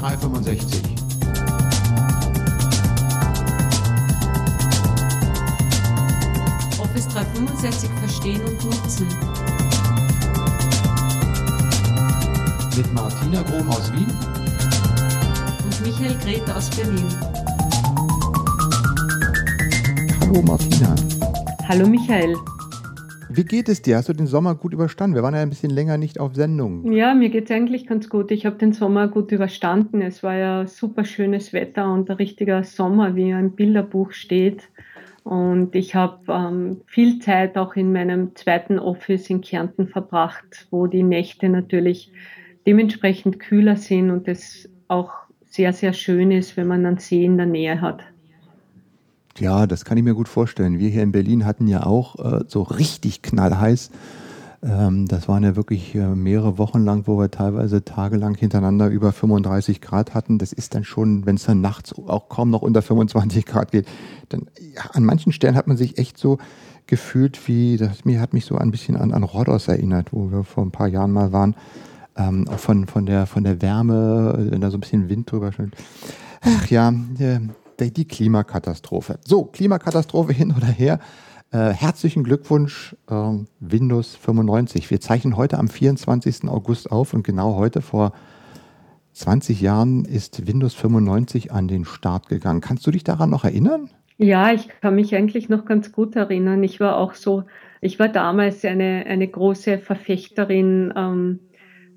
365. Office 365 verstehen und nutzen. Mit Martina Grom aus Wien und Michael Grete aus Berlin. Hallo Martina. Hallo Michael. Wie geht es dir? Hast du den Sommer gut überstanden? Wir waren ja ein bisschen länger nicht auf Sendung. Ja, mir geht es eigentlich ganz gut. Ich habe den Sommer gut überstanden. Es war ja super schönes Wetter und ein richtiger Sommer, wie im Bilderbuch steht. Und ich habe ähm, viel Zeit auch in meinem zweiten Office in Kärnten verbracht, wo die Nächte natürlich dementsprechend kühler sind und es auch sehr, sehr schön ist, wenn man einen See in der Nähe hat. Ja, das kann ich mir gut vorstellen. Wir hier in Berlin hatten ja auch äh, so richtig knallheiß. Ähm, das waren ja wirklich äh, mehrere Wochen lang, wo wir teilweise tagelang hintereinander über 35 Grad hatten. Das ist dann schon, wenn es dann nachts auch kaum noch unter 25 Grad geht, dann ja, an manchen Stellen hat man sich echt so gefühlt, wie das mir hat mich so ein bisschen an, an Rhodos erinnert, wo wir vor ein paar Jahren mal waren. Ähm, auch von, von, der, von der Wärme, wenn da so ein bisschen Wind drüber steht. Ach ja, die Klimakatastrophe. So, Klimakatastrophe hin oder her. Äh, herzlichen Glückwunsch, äh, Windows 95. Wir zeichnen heute am 24. August auf und genau heute vor 20 Jahren ist Windows 95 an den Start gegangen. Kannst du dich daran noch erinnern? Ja, ich kann mich eigentlich noch ganz gut erinnern. Ich war auch so, ich war damals eine, eine große Verfechterin ähm,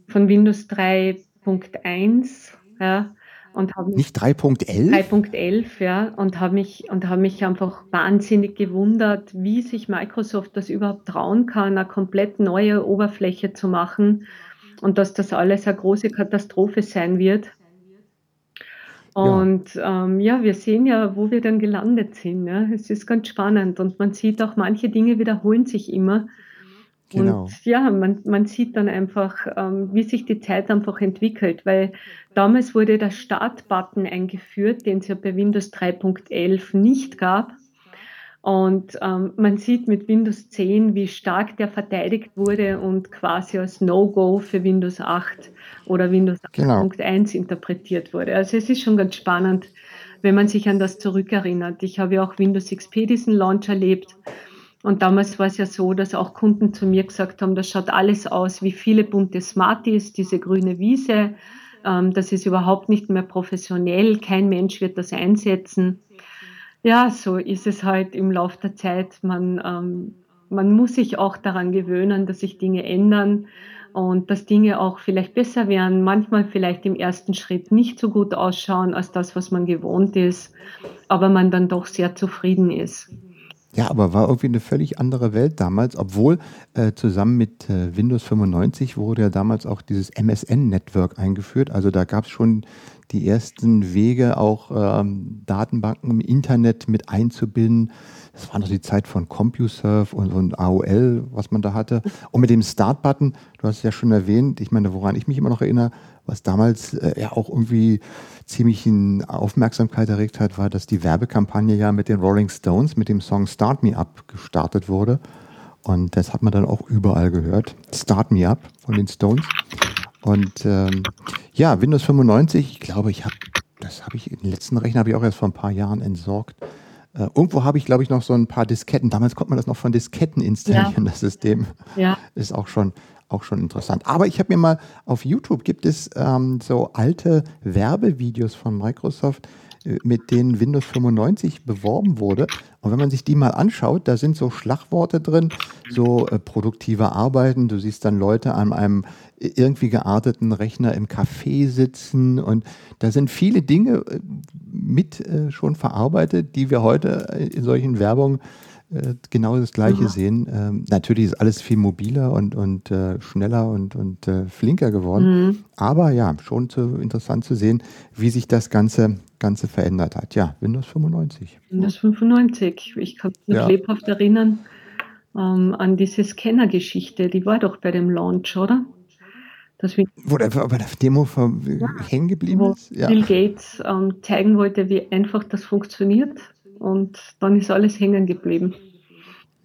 von Windows 3.1. Ja, und habe nicht 3.11 3.11 ja und habe mich und habe mich einfach wahnsinnig gewundert, wie sich Microsoft das überhaupt trauen kann, eine komplett neue Oberfläche zu machen und dass das alles eine große Katastrophe sein wird. Und ja. Ähm, ja, wir sehen ja, wo wir dann gelandet sind. Ja. Es ist ganz spannend und man sieht auch, manche Dinge wiederholen sich immer. Genau. Und ja, man, man sieht dann einfach, ähm, wie sich die Zeit einfach entwickelt, weil damals wurde der Start-Button eingeführt, den es ja bei Windows 3.11 nicht gab. Und ähm, man sieht mit Windows 10, wie stark der verteidigt wurde und quasi als No-Go für Windows 8 oder Windows 8.1 genau. interpretiert wurde. Also es ist schon ganz spannend, wenn man sich an das zurückerinnert. Ich habe ja auch Windows XP diesen Launch erlebt und damals war es ja so, dass auch Kunden zu mir gesagt haben, das schaut alles aus wie viele bunte Smarties, diese grüne Wiese. Ähm, das ist überhaupt nicht mehr professionell. Kein Mensch wird das einsetzen. Ja, so ist es halt im Laufe der Zeit. Man, ähm, man muss sich auch daran gewöhnen, dass sich Dinge ändern und dass Dinge auch vielleicht besser werden, manchmal vielleicht im ersten Schritt nicht so gut ausschauen als das, was man gewohnt ist, aber man dann doch sehr zufrieden ist. Ja, aber war irgendwie eine völlig andere Welt damals, obwohl äh, zusammen mit äh, Windows 95 wurde ja damals auch dieses MSN-Network eingeführt. Also da gab es schon die ersten Wege, auch ähm, Datenbanken im Internet mit einzubinden. Das war noch die Zeit von CompuServe und, und AOL, was man da hatte. Und mit dem Start-Button, du hast es ja schon erwähnt, ich meine, woran ich mich immer noch erinnere, was damals äh, ja auch irgendwie ziemlich in Aufmerksamkeit erregt hat, war, dass die Werbekampagne ja mit den Rolling Stones mit dem Song Start Me Up gestartet wurde. Und das hat man dann auch überall gehört. Start Me Up von den Stones. Und ähm, ja, Windows 95, ich glaube, ich habe, das habe ich, den letzten Rechner habe ich auch erst vor ein paar Jahren entsorgt. Äh, irgendwo habe ich, glaube ich, noch so ein paar Disketten. Damals konnte man das noch von Disketten installieren, ja. das System. Ja. Ist auch schon auch schon interessant. Aber ich habe mir mal auf YouTube gibt es ähm, so alte Werbevideos von Microsoft, mit denen Windows 95 beworben wurde. Und wenn man sich die mal anschaut, da sind so Schlagworte drin, so äh, produktive Arbeiten. Du siehst dann Leute an einem irgendwie gearteten Rechner im Café sitzen und da sind viele Dinge äh, mit äh, schon verarbeitet, die wir heute in solchen Werbungen äh, genau das Gleiche mhm. sehen. Ähm, natürlich ist alles viel mobiler und, und äh, schneller und, und äh, flinker geworden. Mhm. Aber ja, schon zu, interessant zu sehen, wie sich das Ganze, Ganze verändert hat. Ja, Windows 95. Windows 95. Ich kann mich ja. lebhaft erinnern ähm, an diese Scanner-Geschichte. Die war doch bei dem Launch, oder? Das Wo der bei der Demo ja. hängen geblieben ist? Ja. Bill Gates ähm, zeigen wollte, wie einfach das funktioniert und dann ist alles hängen geblieben.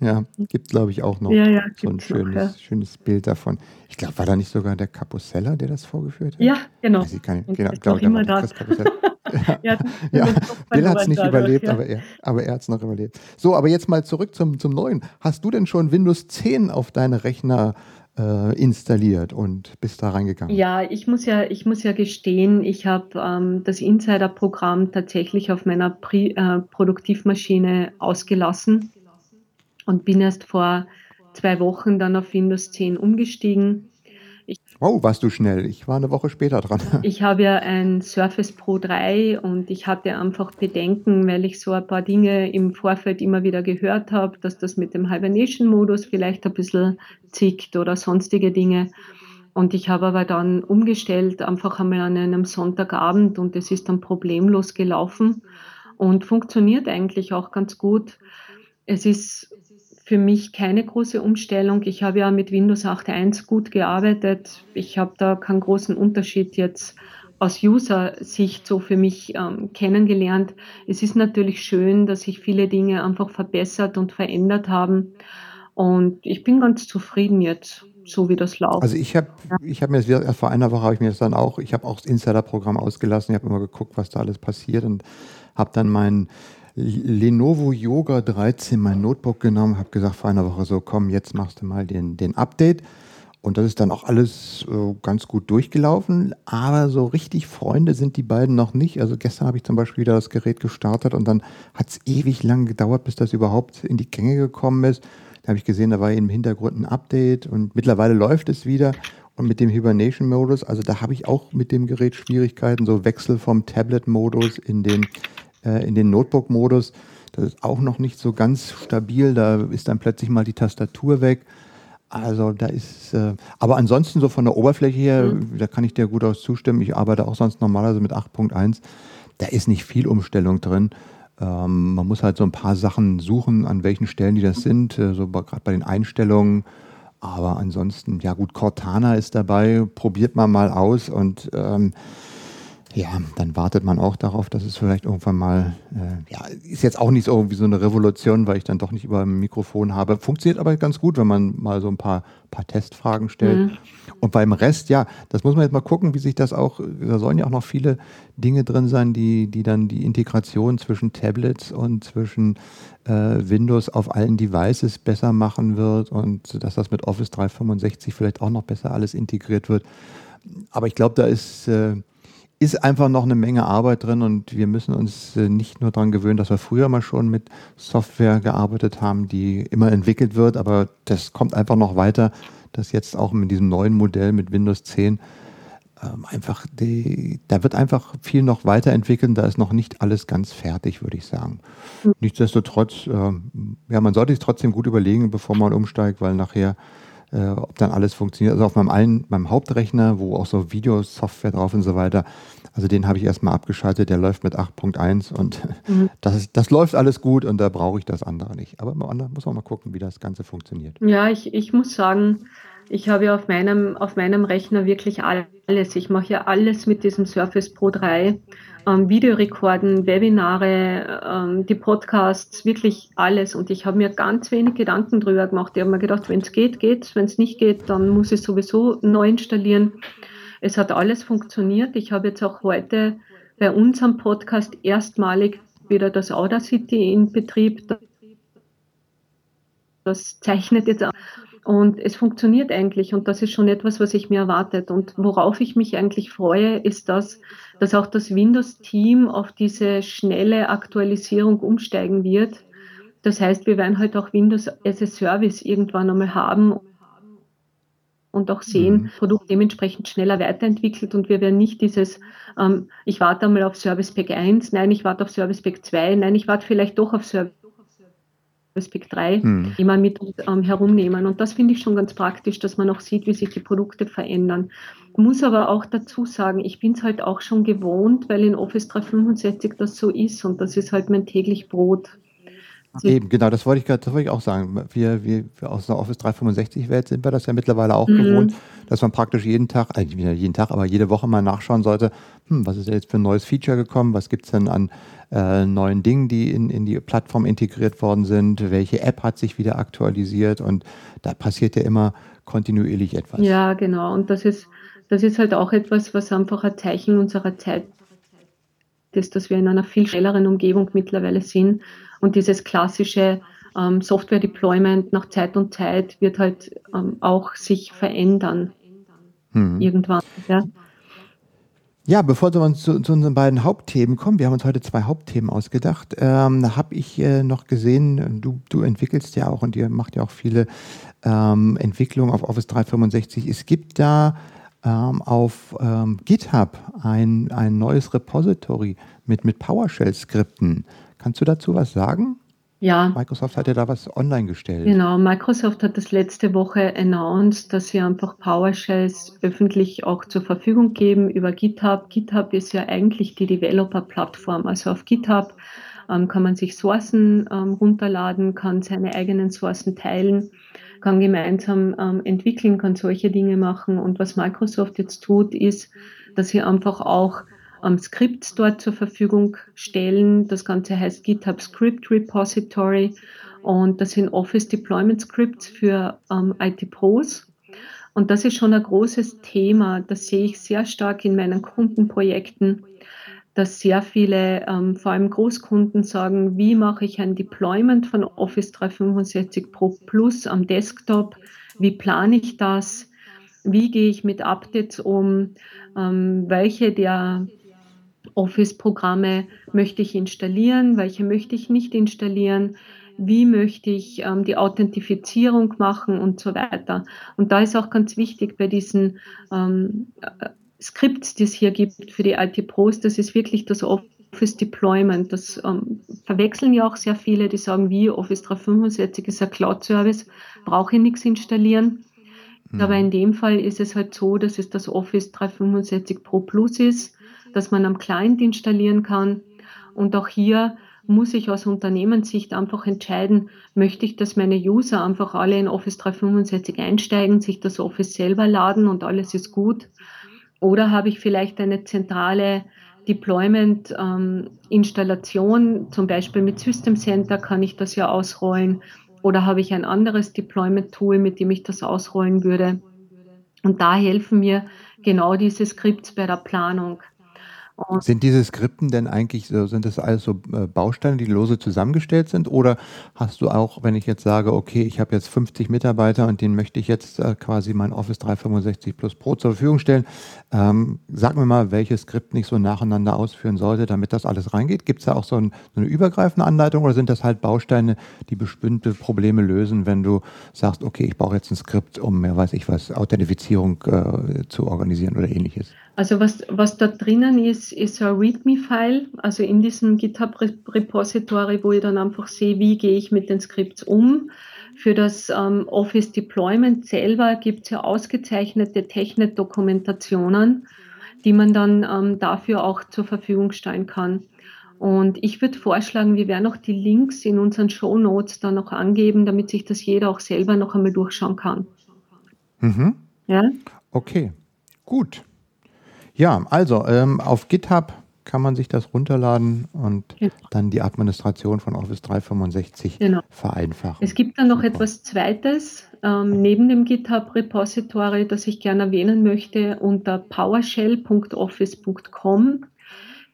Ja, gibt glaube ich auch noch Ja, ja, so ein gibt's noch, ja. schönes, schönes Bild davon. Ich glaube, war da nicht sogar der Capocella, der das vorgeführt hat? Ja, genau. Weiß ich. Und Genau, glaube ich, immer da. Ja, Ja, Bill hat es nicht überlebt, ja. aber er, aber er hat es noch überlebt. So, aber jetzt mal zurück zum, zum Neuen. Hast du denn schon Windows 10 auf deine Rechner äh, installiert und bist da reingegangen? Ja, ich muss ja, ich muss ja gestehen, ich habe ähm, das Insider-Programm tatsächlich auf meiner Pri äh, Produktivmaschine ausgelassen und bin erst vor zwei Wochen dann auf Windows 10 umgestiegen. Oh, warst du schnell. Ich war eine Woche später dran. Ich habe ja ein Surface Pro 3 und ich hatte einfach Bedenken, weil ich so ein paar Dinge im Vorfeld immer wieder gehört habe, dass das mit dem Hibernation-Modus vielleicht ein bisschen zickt oder sonstige Dinge. Und ich habe aber dann umgestellt, einfach einmal an einem Sonntagabend und es ist dann problemlos gelaufen und funktioniert eigentlich auch ganz gut. Es ist für mich keine große Umstellung. Ich habe ja mit Windows 8.1 gut gearbeitet. Ich habe da keinen großen Unterschied jetzt aus User-Sicht so für mich ähm, kennengelernt. Es ist natürlich schön, dass sich viele Dinge einfach verbessert und verändert haben. Und ich bin ganz zufrieden jetzt, so wie das läuft. Also ich habe ich hab mir das wieder, erst vor einer Woche habe ich mir das dann auch, ich habe auch das Insider-Programm ausgelassen, ich habe immer geguckt, was da alles passiert und habe dann mein Lenovo Yoga 13, mein Notebook genommen, habe gesagt vor einer Woche so, komm, jetzt machst du mal den, den Update. Und das ist dann auch alles äh, ganz gut durchgelaufen, aber so richtig Freunde sind die beiden noch nicht. Also gestern habe ich zum Beispiel wieder das Gerät gestartet und dann hat es ewig lang gedauert, bis das überhaupt in die Gänge gekommen ist. Da habe ich gesehen, da war im Hintergrund ein Update und mittlerweile läuft es wieder. Und mit dem Hibernation-Modus, also da habe ich auch mit dem Gerät Schwierigkeiten, so Wechsel vom Tablet-Modus in den, äh, in den Notebook-Modus. Das ist auch noch nicht so ganz stabil. Da ist dann plötzlich mal die Tastatur weg. Also da ist, äh, aber ansonsten so von der Oberfläche her, Mhm. da kann ich dir gut aus zustimmen. Ich arbeite auch sonst normalerweise mit 8.1. Da ist nicht viel Umstellung drin. Ähm, man muss halt so ein paar Sachen suchen, an welchen Stellen die das sind, äh, so gerade bei den Einstellungen. Aber ansonsten, ja gut, Cortana ist dabei, probiert man mal aus und ähm, ja, dann wartet man auch darauf, dass es vielleicht irgendwann mal, äh, ja, ist jetzt auch nicht so irgendwie so eine Revolution, weil ich dann doch nicht über ein Mikrofon habe. Funktioniert aber ganz gut, wenn man mal so ein paar, paar Testfragen stellt. Mhm. Und beim Rest, ja, das muss man jetzt mal gucken, wie sich das auch, da sollen ja auch noch viele Dinge drin sein, die, die dann die Integration zwischen Tablets und zwischen äh, Windows auf allen Devices besser machen wird und dass das mit Office 365 vielleicht auch noch besser alles integriert wird. Aber ich glaube, da ist, äh, ist einfach noch eine Menge Arbeit drin und wir müssen uns äh, nicht nur daran gewöhnen, dass wir früher mal schon mit Software gearbeitet haben, die immer entwickelt wird, aber das kommt einfach noch weiter, dass jetzt auch mit diesem neuen Modell mit Windows 10 ähm, einfach die, da wird einfach viel noch weiterentwickelt, da ist noch nicht alles ganz fertig, würde ich sagen. Nichtsdestotrotz, ähm, ja, man sollte sich trotzdem gut überlegen, bevor man umsteigt, weil nachher äh, ob dann alles funktioniert. Also auf meinem, allen, meinem Hauptrechner, wo auch so Videosoftware drauf und so weiter, also den habe ich erstmal abgeschaltet, der läuft mit 8.1 und Mhm. das, ist, das läuft alles gut und da brauche ich das andere nicht. Aber beim anderen muss man mal gucken, wie das Ganze funktioniert. Ja, ich, ich muss sagen, ich habe ja auf meinem, auf meinem Rechner wirklich alles. Ich mache ja alles mit diesem Surface Pro 3. Ähm, Videorekorden, Webinare, ähm, die Podcasts, wirklich alles. Und ich habe mir ganz wenig Gedanken drüber gemacht. Ich habe mir gedacht, wenn es geht, geht Wenn es nicht geht, dann muss ich sowieso neu installieren. Es hat alles funktioniert. Ich habe jetzt auch heute bei unserem Podcast erstmalig wieder das Audacity in Betrieb. Das zeichnet jetzt an. Und es funktioniert eigentlich und das ist schon etwas, was ich mir erwartet. Und worauf ich mich eigentlich freue, ist das, dass auch das Windows-Team auf diese schnelle Aktualisierung umsteigen wird. Das heißt, wir werden halt auch Windows as a Service irgendwann einmal haben und auch sehen, Mhm. Produkt dementsprechend schneller weiterentwickelt und wir werden nicht dieses, ähm, ich warte einmal auf Service Pack 1, nein, ich warte auf Service Pack 2, nein, ich warte vielleicht doch auf Service Pack 3 Hm. immer mit ähm, herumnehmen. Und das finde ich schon ganz praktisch, dass man auch sieht, wie sich die Produkte verändern. Muss aber auch dazu sagen, ich bin es halt auch schon gewohnt, weil in Office 365 das so ist und das ist halt mein täglich Brot. Eben, genau, das wollte ich gerade, das wollte ich auch sagen. Wir, wir aus der Office 365-Welt sind wir das ja mittlerweile auch mhm. gewohnt, dass man praktisch jeden Tag, also nicht jeden Tag, aber jede Woche mal nachschauen sollte, hm, was ist jetzt für ein neues Feature gekommen, was gibt es denn an äh, neuen Dingen, die in, in die Plattform integriert worden sind, welche App hat sich wieder aktualisiert und da passiert ja immer kontinuierlich etwas. Ja, genau. Und das ist, das ist halt auch etwas, was einfach ein Zeichen unserer Zeit ist, dass wir in einer viel schnelleren Umgebung mittlerweile sind. Und dieses klassische ähm, Software-Deployment nach Zeit und Zeit wird halt ähm, auch sich verändern. Hm. Irgendwann. Ja. Ja, bevor wir uns zu, zu, unseren beiden Hauptthemen kommen, wir haben uns heute zwei Hauptthemen ausgedacht, ähm, da habe ich äh, noch gesehen, du, du entwickelst ja auch und ihr macht ja auch viele ähm, Entwicklungen auf Office 365. Es gibt da ähm, auf ähm, GitHub ein, ein neues Repository mit, mit PowerShell-Skripten. Kannst du dazu was sagen? Ja. Microsoft hat ja da was online gestellt. Genau, Microsoft hat das letzte Woche announced, dass sie einfach PowerShells öffentlich auch zur Verfügung geben über GitHub. GitHub ist ja eigentlich die Developer-Plattform. Also auf GitHub ähm, kann man sich Sourcen ähm, runterladen, kann seine eigenen Sourcen teilen kann gemeinsam ähm, entwickeln, kann solche Dinge machen. Und was Microsoft jetzt tut, ist, dass sie einfach auch ähm, Skripts dort zur Verfügung stellen. Das Ganze heißt GitHub Script Repository und das sind Office Deployment Scripts für ähm, IT-Pros. Und das ist schon ein großes Thema. Das sehe ich sehr stark in meinen Kundenprojekten dass sehr viele, ähm, vor allem Großkunden, sagen, wie mache ich ein Deployment von Office 365 Pro Plus am Desktop? Wie plane ich das? Wie gehe ich mit Updates um? Ähm, welche der Office-Programme möchte ich installieren? Welche möchte ich nicht installieren? Wie möchte ich ähm, die Authentifizierung machen und so weiter? Und da ist auch ganz wichtig bei diesen ähm, Skripts, die es hier gibt für die IT-Pros, das ist wirklich das Office Deployment. Das ähm, verwechseln ja auch sehr viele, die sagen, wie Office 365 ist ein Cloud-Service, brauche ich nichts installieren. Mhm. Aber in dem Fall ist es halt so, dass es das Office 365 Pro Plus ist, dass man am Client installieren kann. Und auch hier muss ich aus Unternehmenssicht einfach entscheiden, möchte ich, dass meine User einfach alle in Office 365 einsteigen, sich das Office selber laden und alles ist gut oder habe ich vielleicht eine zentrale Deployment-Installation, ähm, zum Beispiel mit System Center kann ich das ja ausrollen. Oder habe ich ein anderes Deployment-Tool, mit dem ich das ausrollen würde? Und da helfen mir genau diese Skripts bei der Planung. Und sind diese Skripten denn eigentlich so, sind das alles so äh, Bausteine, die lose zusammengestellt sind? Oder hast du auch, wenn ich jetzt sage, okay, ich habe jetzt 50 Mitarbeiter und denen möchte ich jetzt äh, quasi mein Office 365 Plus Pro zur Verfügung stellen, ähm, sag mir mal, welches Skript nicht so nacheinander ausführen sollte, damit das alles reingeht. Gibt es da auch so, ein, so, eine übergreifende Anleitung oder sind das halt Bausteine, die bestimmte Probleme lösen, wenn du sagst, okay, ich brauche jetzt ein Skript, um, ja weiß ich was, Authentifizierung äh, zu organisieren oder ähnliches? Also was, was da drinnen ist, ist ein README-File, also in diesem GitHub-Repository, wo ich dann einfach sehe, wie gehe ich mit den Skripts um. Für das ähm, Office Deployment selber gibt es ja ausgezeichnete Technik-Dokumentationen, die man dann ähm, dafür auch zur Verfügung stellen kann. Und ich würde vorschlagen, wir werden auch die Links in unseren Show Notes dann noch angeben, damit sich das jeder auch selber noch einmal durchschauen kann. Mhm. Ja? Okay, gut. Ja, also ähm, auf GitHub kann man sich das runterladen und genau. dann die Administration von Office 365 genau. vereinfachen. Es gibt dann noch Super. etwas Zweites ähm, neben dem GitHub Repository, das ich gerne erwähnen möchte. Unter powershell.office.com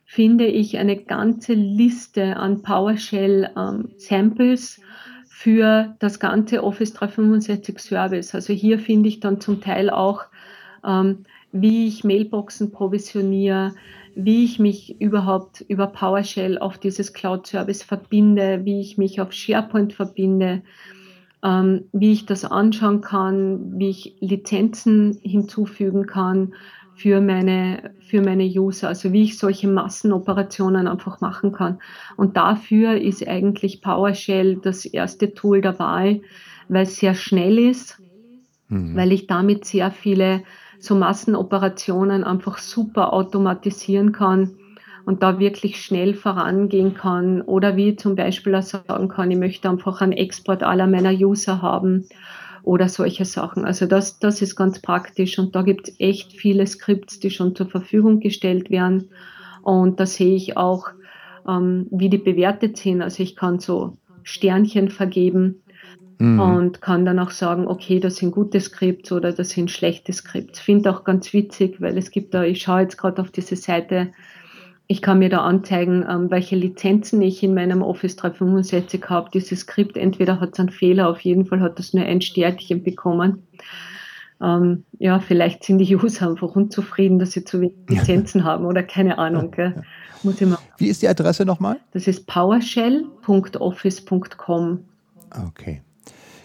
finde ich eine ganze Liste an PowerShell ähm, Samples für das ganze Office 365 Service. Also hier finde ich dann zum Teil auch ähm, wie ich Mailboxen provisioniere, wie ich mich überhaupt über PowerShell auf dieses Cloud-Service verbinde, wie ich mich auf SharePoint verbinde, ähm, wie ich das anschauen kann, wie ich Lizenzen hinzufügen kann für meine, für meine User, also wie ich solche Massenoperationen einfach machen kann. Und dafür ist eigentlich PowerShell das erste Tool der Wahl, weil es sehr schnell ist, mhm. weil ich damit sehr viele so Massenoperationen einfach super automatisieren kann und da wirklich schnell vorangehen kann oder wie zum Beispiel auch sagen kann, ich möchte einfach einen Export aller meiner User haben oder solche Sachen. Also das, das ist ganz praktisch und da gibt es echt viele Skripts, die schon zur Verfügung gestellt werden und da sehe ich auch, ähm, wie die bewertet sind. Also ich kann so Sternchen vergeben mhm. und kann dann auch sagen, okay, das sind gute Skripts oder das sind schlechte Skripts. Finde auch ganz witzig, weil es gibt da, ich schaue jetzt gerade auf diese Seite, ich kann mir da anzeigen, ähm, welche Lizenzen ich in meinem Office 365 habe. Dieses Skript, entweder hat es einen Fehler, auf jeden Fall hat das nur ein Sternchen bekommen. Ähm, ja, vielleicht sind die User einfach unzufrieden, dass sie zu wenig Lizenzen haben oder keine Ahnung. Gell. Muss ich mal. Wie ist die Adresse nochmal? Das ist powershell.office.com. Okay.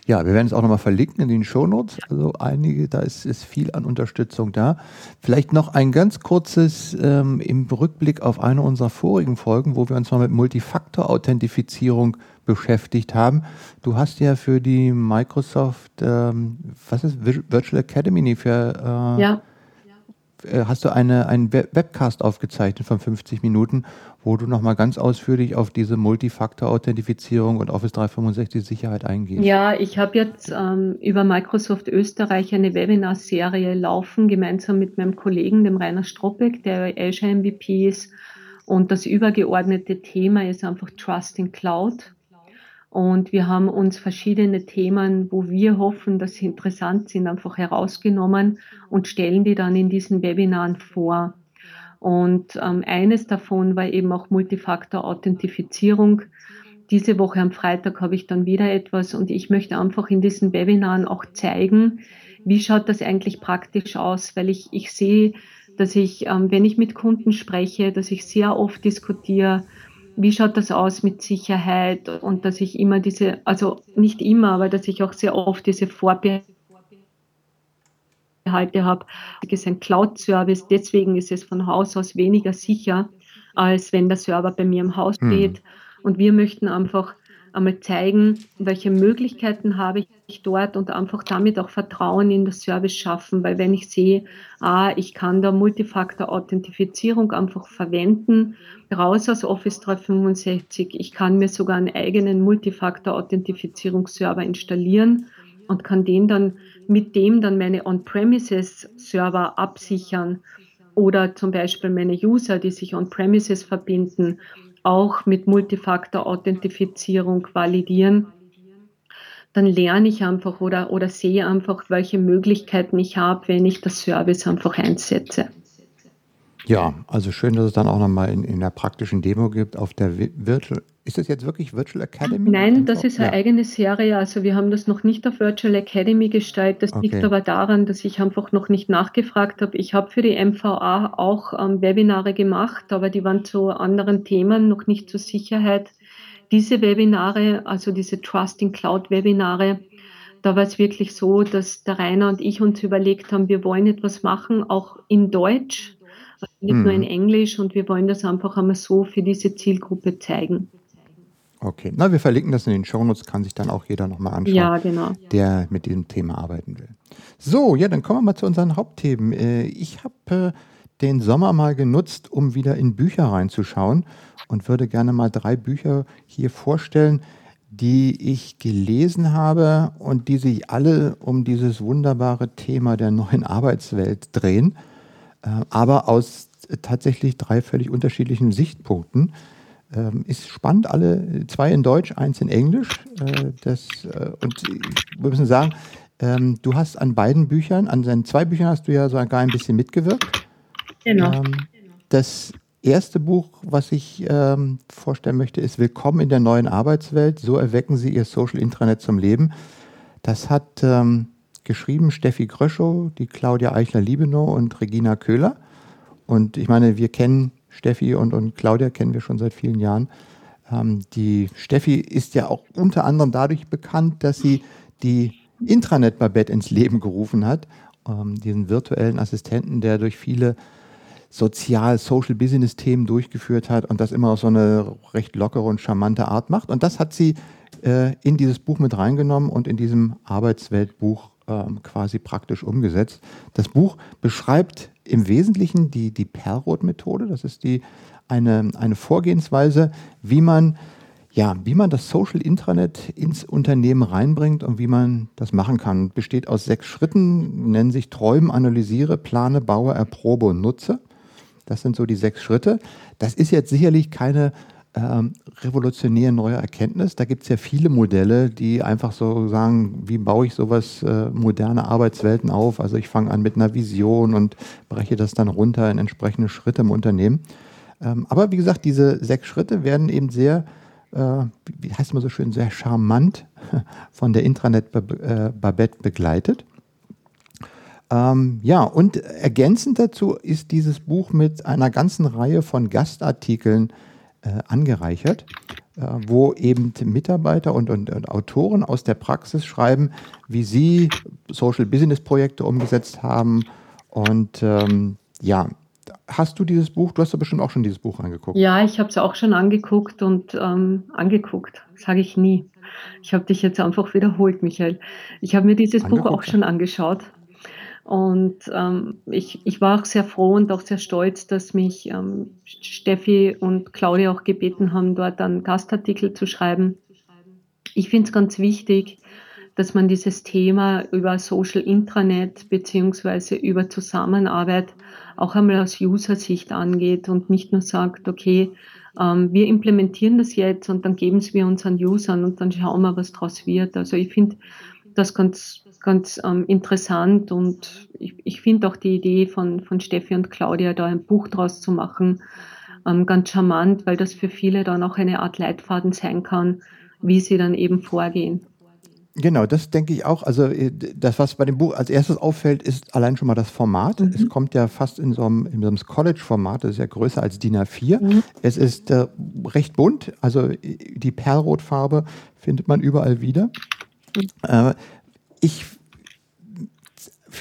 Ja, wir werden es auch nochmal verlinken in den Shownotes. Also einige, da ist, ist viel an Unterstützung da. Vielleicht noch ein ganz kurzes ähm, im Rückblick auf eine unserer vorigen Folgen, wo wir uns mal mit Multifaktor-Authentifizierung beschäftigt haben. Du hast ja für die Microsoft, ähm, was ist Virtual Academy? Nee, für, äh, ja. Äh, hast du eine, einen Webcast aufgezeichnet von 50 Minuten, wo du nochmal ganz ausführlich auf diese Multifaktor-Authentifizierung und Office 365 Sicherheit eingehst. Ja, ich habe jetzt ähm, über Microsoft Österreich eine Webinar-Serie laufen, gemeinsam mit meinem Kollegen, dem Rainer Stroppek, der Azure MVP ist. Und das übergeordnete Thema ist einfach Trust in Cloud. Und wir haben uns verschiedene Themen, wo wir hoffen, dass sie interessant sind, einfach herausgenommen und stellen die dann in diesen Webinaren vor. Und ähm, eines davon war eben auch Multifaktor-Authentifizierung. Diese Woche am Freitag habe ich dann wieder etwas und ich möchte einfach in diesen Webinaren auch zeigen, wie schaut das eigentlich praktisch aus, weil ich, ich sehe, dass ich, ähm, wenn ich mit Kunden spreche, dass ich sehr oft diskutiere, wie schaut das aus mit Sicherheit und dass ich immer diese, also nicht immer, aber dass ich auch sehr oft diese Vorbehalte habe. Es ist ein Cloud-Service, deswegen ist es von Haus aus weniger sicher, als wenn der Server bei mir im Haus hm. steht. Hm. Und wir möchten einfach einmal zeigen, welche Möglichkeiten habe ich dort und einfach damit auch Vertrauen in das Service schaffen, weil wenn ich sehe, ah, ich kann da Multifaktor-Authentifizierung einfach verwenden, raus aus Office 365, ich kann mir sogar einen eigenen Multifaktor-Authentifizierungsserver installieren und kann den dann mit dem dann meine On-Premises-Server absichern oder zum Beispiel meine User, die sich On-Premises verbinden auch mit Multifaktor-Authentifizierung validieren, dann lerne ich einfach oder, oder sehe einfach, welche Möglichkeiten ich habe, wenn ich das Service einfach einsetze. Ja, also schön, dass es dann auch nochmal in, in der praktischen Demo gibt auf der Virtual. Ist das jetzt wirklich Virtual Academy? Nein, das ist eine ja. eigene Serie. Also wir haben das noch nicht auf Virtual Academy gestellt. Das okay. liegt aber daran, dass ich einfach noch nicht nachgefragt habe. Ich habe für die MVA auch ähm, Webinare gemacht, aber die waren zu anderen Themen, noch nicht zur Sicherheit. Diese Webinare, also diese Trusting Cloud Webinare, da war es wirklich so, dass der Rainer und ich uns überlegt haben, wir wollen etwas machen, auch in Deutsch, nicht mhm. nur in Englisch und wir wollen das einfach einmal so für diese Zielgruppe zeigen. Okay, na, wir verlinken das in den Shownotes, kann sich dann auch jeder nochmal anschauen, ja, genau. der mit diesem Thema arbeiten will. So, ja, dann kommen wir mal zu unseren Hauptthemen. Äh, ich habe äh, den Sommer mal genutzt, um wieder in Bücher reinzuschauen und würde gerne mal drei Bücher hier vorstellen, die ich gelesen habe und die sich alle um dieses wunderbare Thema der neuen Arbeitswelt drehen. Äh, aber aus tatsächlich drei völlig unterschiedlichen Sichtpunkten. Ähm, ist spannend, alle zwei in Deutsch, eins in Englisch. Äh, das, äh, und wir müssen sagen, ähm, du hast an beiden Büchern, an seinen zwei Büchern hast du ja sogar ein bisschen mitgewirkt. Genau. Ähm, das erste Buch, was ich ähm, vorstellen möchte, ist Willkommen in der neuen Arbeitswelt. So erwecken Sie Ihr Social Intranet zum Leben. Das hat ähm, geschrieben Steffi Gröschow, die Claudia Eichler-Liebenow und Regina Köhler. Und ich meine, wir kennen Steffi und, und Claudia kennen wir schon seit vielen Jahren. Ähm, die Steffi ist ja auch unter anderem dadurch bekannt, dass sie die Intranet Babette ins Leben gerufen hat, ähm, diesen virtuellen Assistenten, der durch viele Sozial-, Social-Business-Themen durchgeführt hat und das immer auf so eine recht lockere und charmante Art macht. Und das hat sie äh, in dieses Buch mit reingenommen und in diesem Arbeitsweltbuch ähm, quasi praktisch umgesetzt. Das Buch beschreibt im Wesentlichen die, die Perlrot-Methode. Das ist die eine, eine Vorgehensweise, wie man ja, wie man das Social Intranet ins Unternehmen reinbringt und wie man das machen kann. Besteht aus sechs Schritten, nennen sich Träumen, Analysiere, Plane, Baue, Erprobe und Nutze. Das sind so die sechs Schritte. Das ist jetzt sicherlich keine ähm, revolutionäre neue Erkenntnis. Da gibt es ja viele Modelle, die einfach so sagen, wie baue ich sowas, äh, moderne Arbeitswelten auf. Also ich fange an mit einer Vision und breche das dann runter in entsprechende Schritte im Unternehmen. Ähm, aber wie gesagt, diese sechs Schritte werden eben sehr äh, wie heißt man so schön, sehr charmant von der Intranet äh, begleitet. Ähm, ja, und ergänzend dazu ist dieses Buch mit einer ganzen Reihe von Gastartikeln äh, angereichert, äh, wo eben Mitarbeiter und, und, und, Autoren aus der Praxis schreiben, wie sie Social Business Projekte umgesetzt haben. Und ähm, ja, hast du dieses Buch, du hast doch bestimmt auch schon dieses Buch angeguckt. Ja, ich habe es auch schon angeguckt und ähm, angeguckt, sage ich nie. Ich habe dich jetzt einfach wiederholt, Michael. Ich habe mir dieses angeguckt. Buch auch schon angeschaut. Und ähm, ich, ich war auch sehr froh und auch sehr stolz, dass mich ähm, Steffi und Claudia auch gebeten haben, dort einen Gastartikel zu schreiben. Ich finde es ganz wichtig, dass man dieses Thema über Social Intranet beziehungsweise über Zusammenarbeit auch einmal aus User-Sicht angeht und nicht nur sagt, okay, ähm, wir implementieren das jetzt und dann geben es wir unseren Usern und dann schauen wir, was draus wird. Also ich finde das ganz, ganz ähm, interessant und ich, ich finde auch die Idee von, von Steffi und Claudia, da ein Buch draus zu machen, ähm, ganz charmant, weil das für viele dann auch eine Art Leitfaden sein kann, wie sie dann eben vorgehen. Genau, das denke ich auch. Also äh, das, was bei dem Buch als erstes auffällt, ist allein schon mal das Format. Mhm. Es kommt ja fast in so einem, einem College-Format, das ist ja größer als DIN A4. Mhm. Es ist äh, recht bunt, also äh, die Perlrotfarbe findet man überall wieder. Äh, ich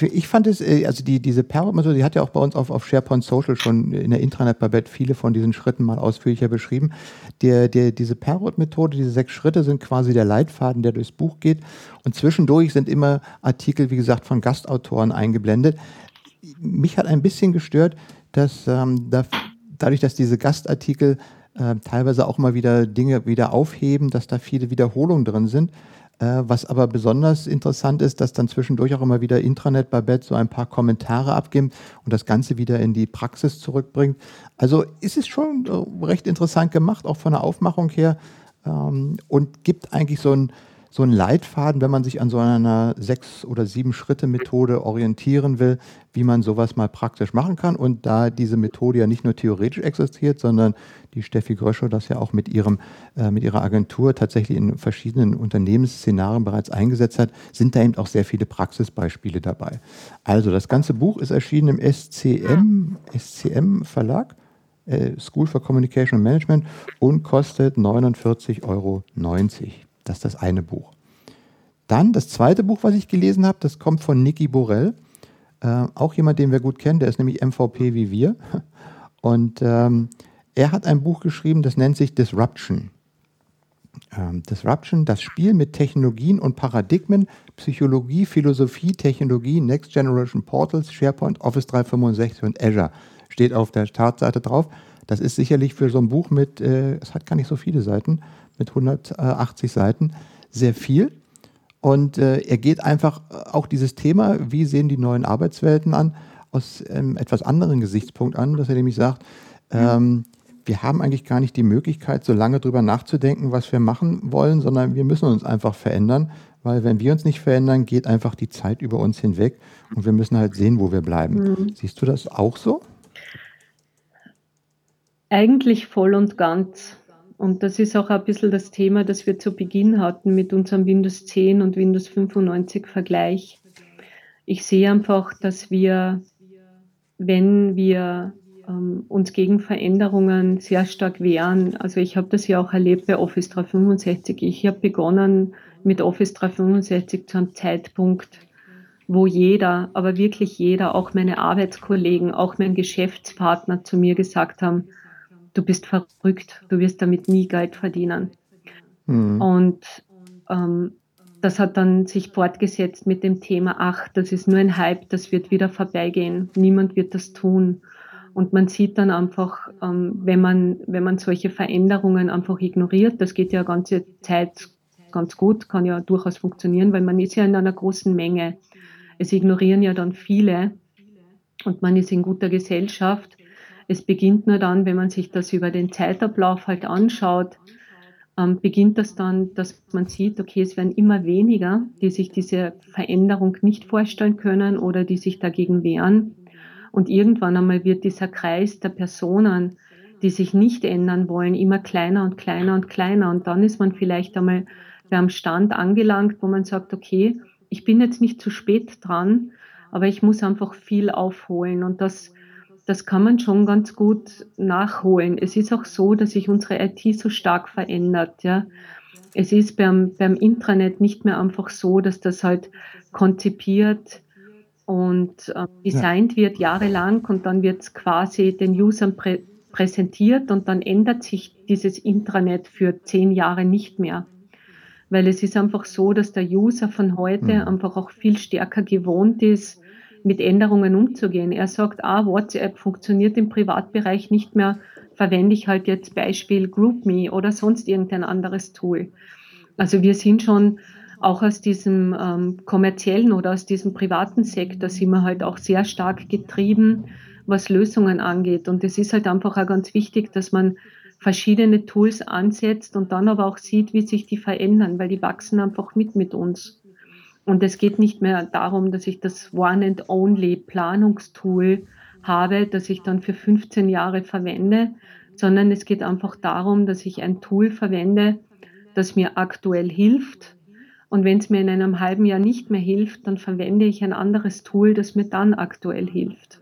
ich fand es, äh, also die, diese Perl-Methode, die hat ja auch bei uns auf, auf SharePoint Social schon in der Intranet-Babette viele von diesen Schritten mal ausführlicher beschrieben. Der, der, diese Perrot-Methode, diese sechs Schritte sind quasi der Leitfaden, der durchs Buch geht. Und zwischendurch sind immer Artikel, wie gesagt, von Gastautoren eingeblendet. Mich hat ein bisschen gestört, dass ähm, da, dadurch, dass diese Gastartikel äh, teilweise auch mal wieder Dinge wieder aufheben, dass da viele Wiederholungen drin sind, was aber besonders interessant ist, dass dann zwischendurch auch immer wieder Intranet Babette so ein paar Kommentare abgibt und das Ganze wieder in die Praxis zurückbringt. Also ist es schon äh, recht interessant gemacht, auch von der Aufmachung her ähm, und gibt eigentlich so ein so ein Leitfaden, wenn man sich an so einer sechs- oder sieben Schritte-Methode orientieren will, wie man sowas mal praktisch machen kann. Und da diese Methode ja nicht nur theoretisch existiert, sondern die Steffi Gröschow das ja auch mit, ihrem, äh, mit ihrer Agentur tatsächlich in verschiedenen Unternehmensszenarien bereits eingesetzt hat, sind da eben auch sehr viele Praxisbeispiele dabei. Also das ganze Buch ist erschienen im SCM, SCM Verlag. Äh, School for Communication and Management und kostet 49,90 Euro. Das ist das eine Buch. Dann das zweite Buch, was ich gelesen habe, das kommt von Niki Borell. Äh, auch jemand, den wir gut kennen, der ist nämlich MVP wie wir. Und ähm, er hat ein Buch geschrieben, das nennt sich Disruption. Ähm, Disruption, das Spiel mit Technologien und Paradigmen, Psychologie, Philosophie, Technologie, Next Generation Portals, SharePoint, Office 365 und Azure steht auf der Startseite drauf. Das ist sicherlich für so ein Buch mit, äh, es hat gar nicht so viele Seiten, mit 180 Seiten sehr viel. Und äh, er geht einfach äh, auch dieses Thema, wie sehen die neuen Arbeitswelten an, aus einem etwas anderen Gesichtspunkt an, dass er nämlich sagt, ähm, wir haben eigentlich gar nicht die Möglichkeit, so lange drüber nachzudenken, was wir machen wollen, sondern wir müssen uns einfach verändern, weil wenn wir uns nicht verändern, geht einfach die Zeit über uns hinweg und wir müssen halt sehen, wo wir bleiben. Mhm. Siehst du das auch so? Eigentlich voll und ganz. Und das ist auch ein bisschen das Thema, das wir zu Beginn hatten mit unserem Windows 10 und Windows 95 Vergleich. Ich sehe einfach, dass wir, wenn wir ähm, uns gegen Veränderungen sehr stark wehren, also ich habe das ja auch erlebt bei Office 365. Ich habe begonnen mit Office 365 zu einem Zeitpunkt, wo jeder, aber wirklich jeder, auch meine Arbeitskollegen, auch mein Geschäftspartner zu mir gesagt haben, du bist verrückt, du wirst damit nie Geld verdienen. Mhm. Und ähm, das hat dann sich fortgesetzt mit dem Thema, ach, das ist nur ein Hype, das wird wieder vorbeigehen, niemand wird das tun. Und man sieht dann einfach, ähm, wenn, man, wenn man solche Veränderungen einfach ignoriert, das geht ja ganze Zeit ganz gut, kann ja durchaus funktionieren, weil man ist ja in einer großen Menge. Es ignorieren ja dann viele und man ist in guter Gesellschaft. Es beginnt nur dann, wenn man sich das über den Zeitablauf halt anschaut, ähm, beginnt das dann, dass man sieht, okay, es werden immer weniger, die sich diese Veränderung nicht vorstellen können oder die sich dagegen wehren. Und irgendwann einmal wird dieser Kreis der Personen, die sich nicht ändern wollen, immer kleiner und kleiner und kleiner. Und dann ist man vielleicht einmal beim Stand angelangt, wo man sagt, okay, ich bin jetzt nicht zu spät dran, aber ich muss einfach viel aufholen. Und das das kann man schon ganz gut nachholen. Es ist auch so, dass sich unsere IT so stark verändert. Ja. Es ist beim, beim Intranet nicht mehr einfach so, dass das halt konzipiert und äh, designt wird jahrelang und dann wird es quasi den Usern prä präsentiert und dann ändert sich dieses Intranet für zehn Jahre nicht mehr. Weil es ist einfach so, dass der User von heute mhm. einfach auch viel stärker gewohnt ist, mit Änderungen umzugehen. Er sagt, ah, WhatsApp funktioniert im Privatbereich nicht mehr, verwende ich halt jetzt Beispiel GroupMe oder sonst irgendein anderes Tool. Also wir sind schon auch aus diesem ähm, kommerziellen oder aus diesem privaten Sektor sind wir halt auch sehr stark getrieben, was Lösungen angeht. Und es ist halt einfach auch ganz wichtig, dass man verschiedene Tools ansetzt und dann aber auch sieht, wie sich die verändern, weil die wachsen einfach mit mit uns. Und es geht nicht mehr darum, dass ich das One and Only Planungstool habe, das ich dann für 15 Jahre verwende, sondern es geht einfach darum, dass ich ein Tool verwende, das mir aktuell hilft. Und wenn es mir in einem halben Jahr nicht mehr hilft, dann verwende ich ein anderes Tool, das mir dann aktuell hilft.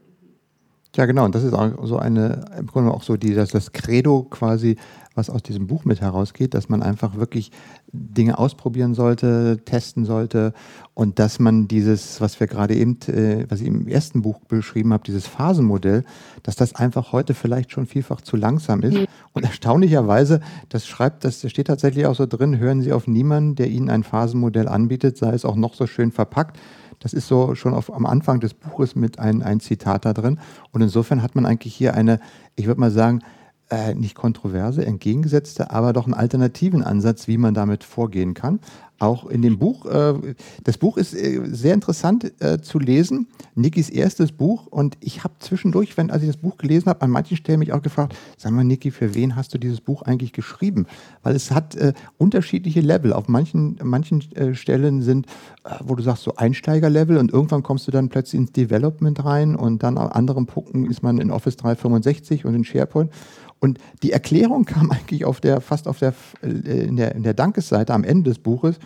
Ja, genau. Und das ist auch so eine, im Grunde auch so die, das, das Credo quasi, was aus diesem Buch mit herausgeht, dass man einfach wirklich Dinge ausprobieren sollte, testen sollte und dass man dieses, was wir gerade eben, äh, was ich im ersten Buch beschrieben habe, dieses Phasenmodell, dass das einfach heute vielleicht schon vielfach zu langsam ist. Und erstaunlicherweise, das schreibt, das steht tatsächlich auch so drin, hören Sie auf niemanden, der Ihnen ein Phasenmodell anbietet, sei es auch noch so schön verpackt. Das ist so schon auf, am Anfang des Buches mit ein, ein Zitat da drin. Und insofern hat man eigentlich hier eine, ich würde mal sagen, äh, nicht kontroverse, entgegengesetzte, aber doch einen alternativen Ansatz, wie man damit vorgehen kann. Auch in dem Buch, äh, das Buch ist äh, sehr interessant äh, zu lesen, Nikis erstes Buch und ich habe zwischendurch, wenn als ich das Buch gelesen habe, an manchen Stellen mich auch gefragt, sag mal Niki, für wen hast du dieses Buch eigentlich geschrieben? Weil es hat äh, unterschiedliche Level. Auf manchen, manchen äh, Stellen sind, äh, wo du sagst, so Einsteigerlevel und irgendwann kommst du dann plötzlich ins Development rein und dann an anderen Punkten ist man in Office 365 und in SharePoint und die Erklärung kam eigentlich auf der, fast auf der, äh, in der, in der Dankesseite am Ende des Buches.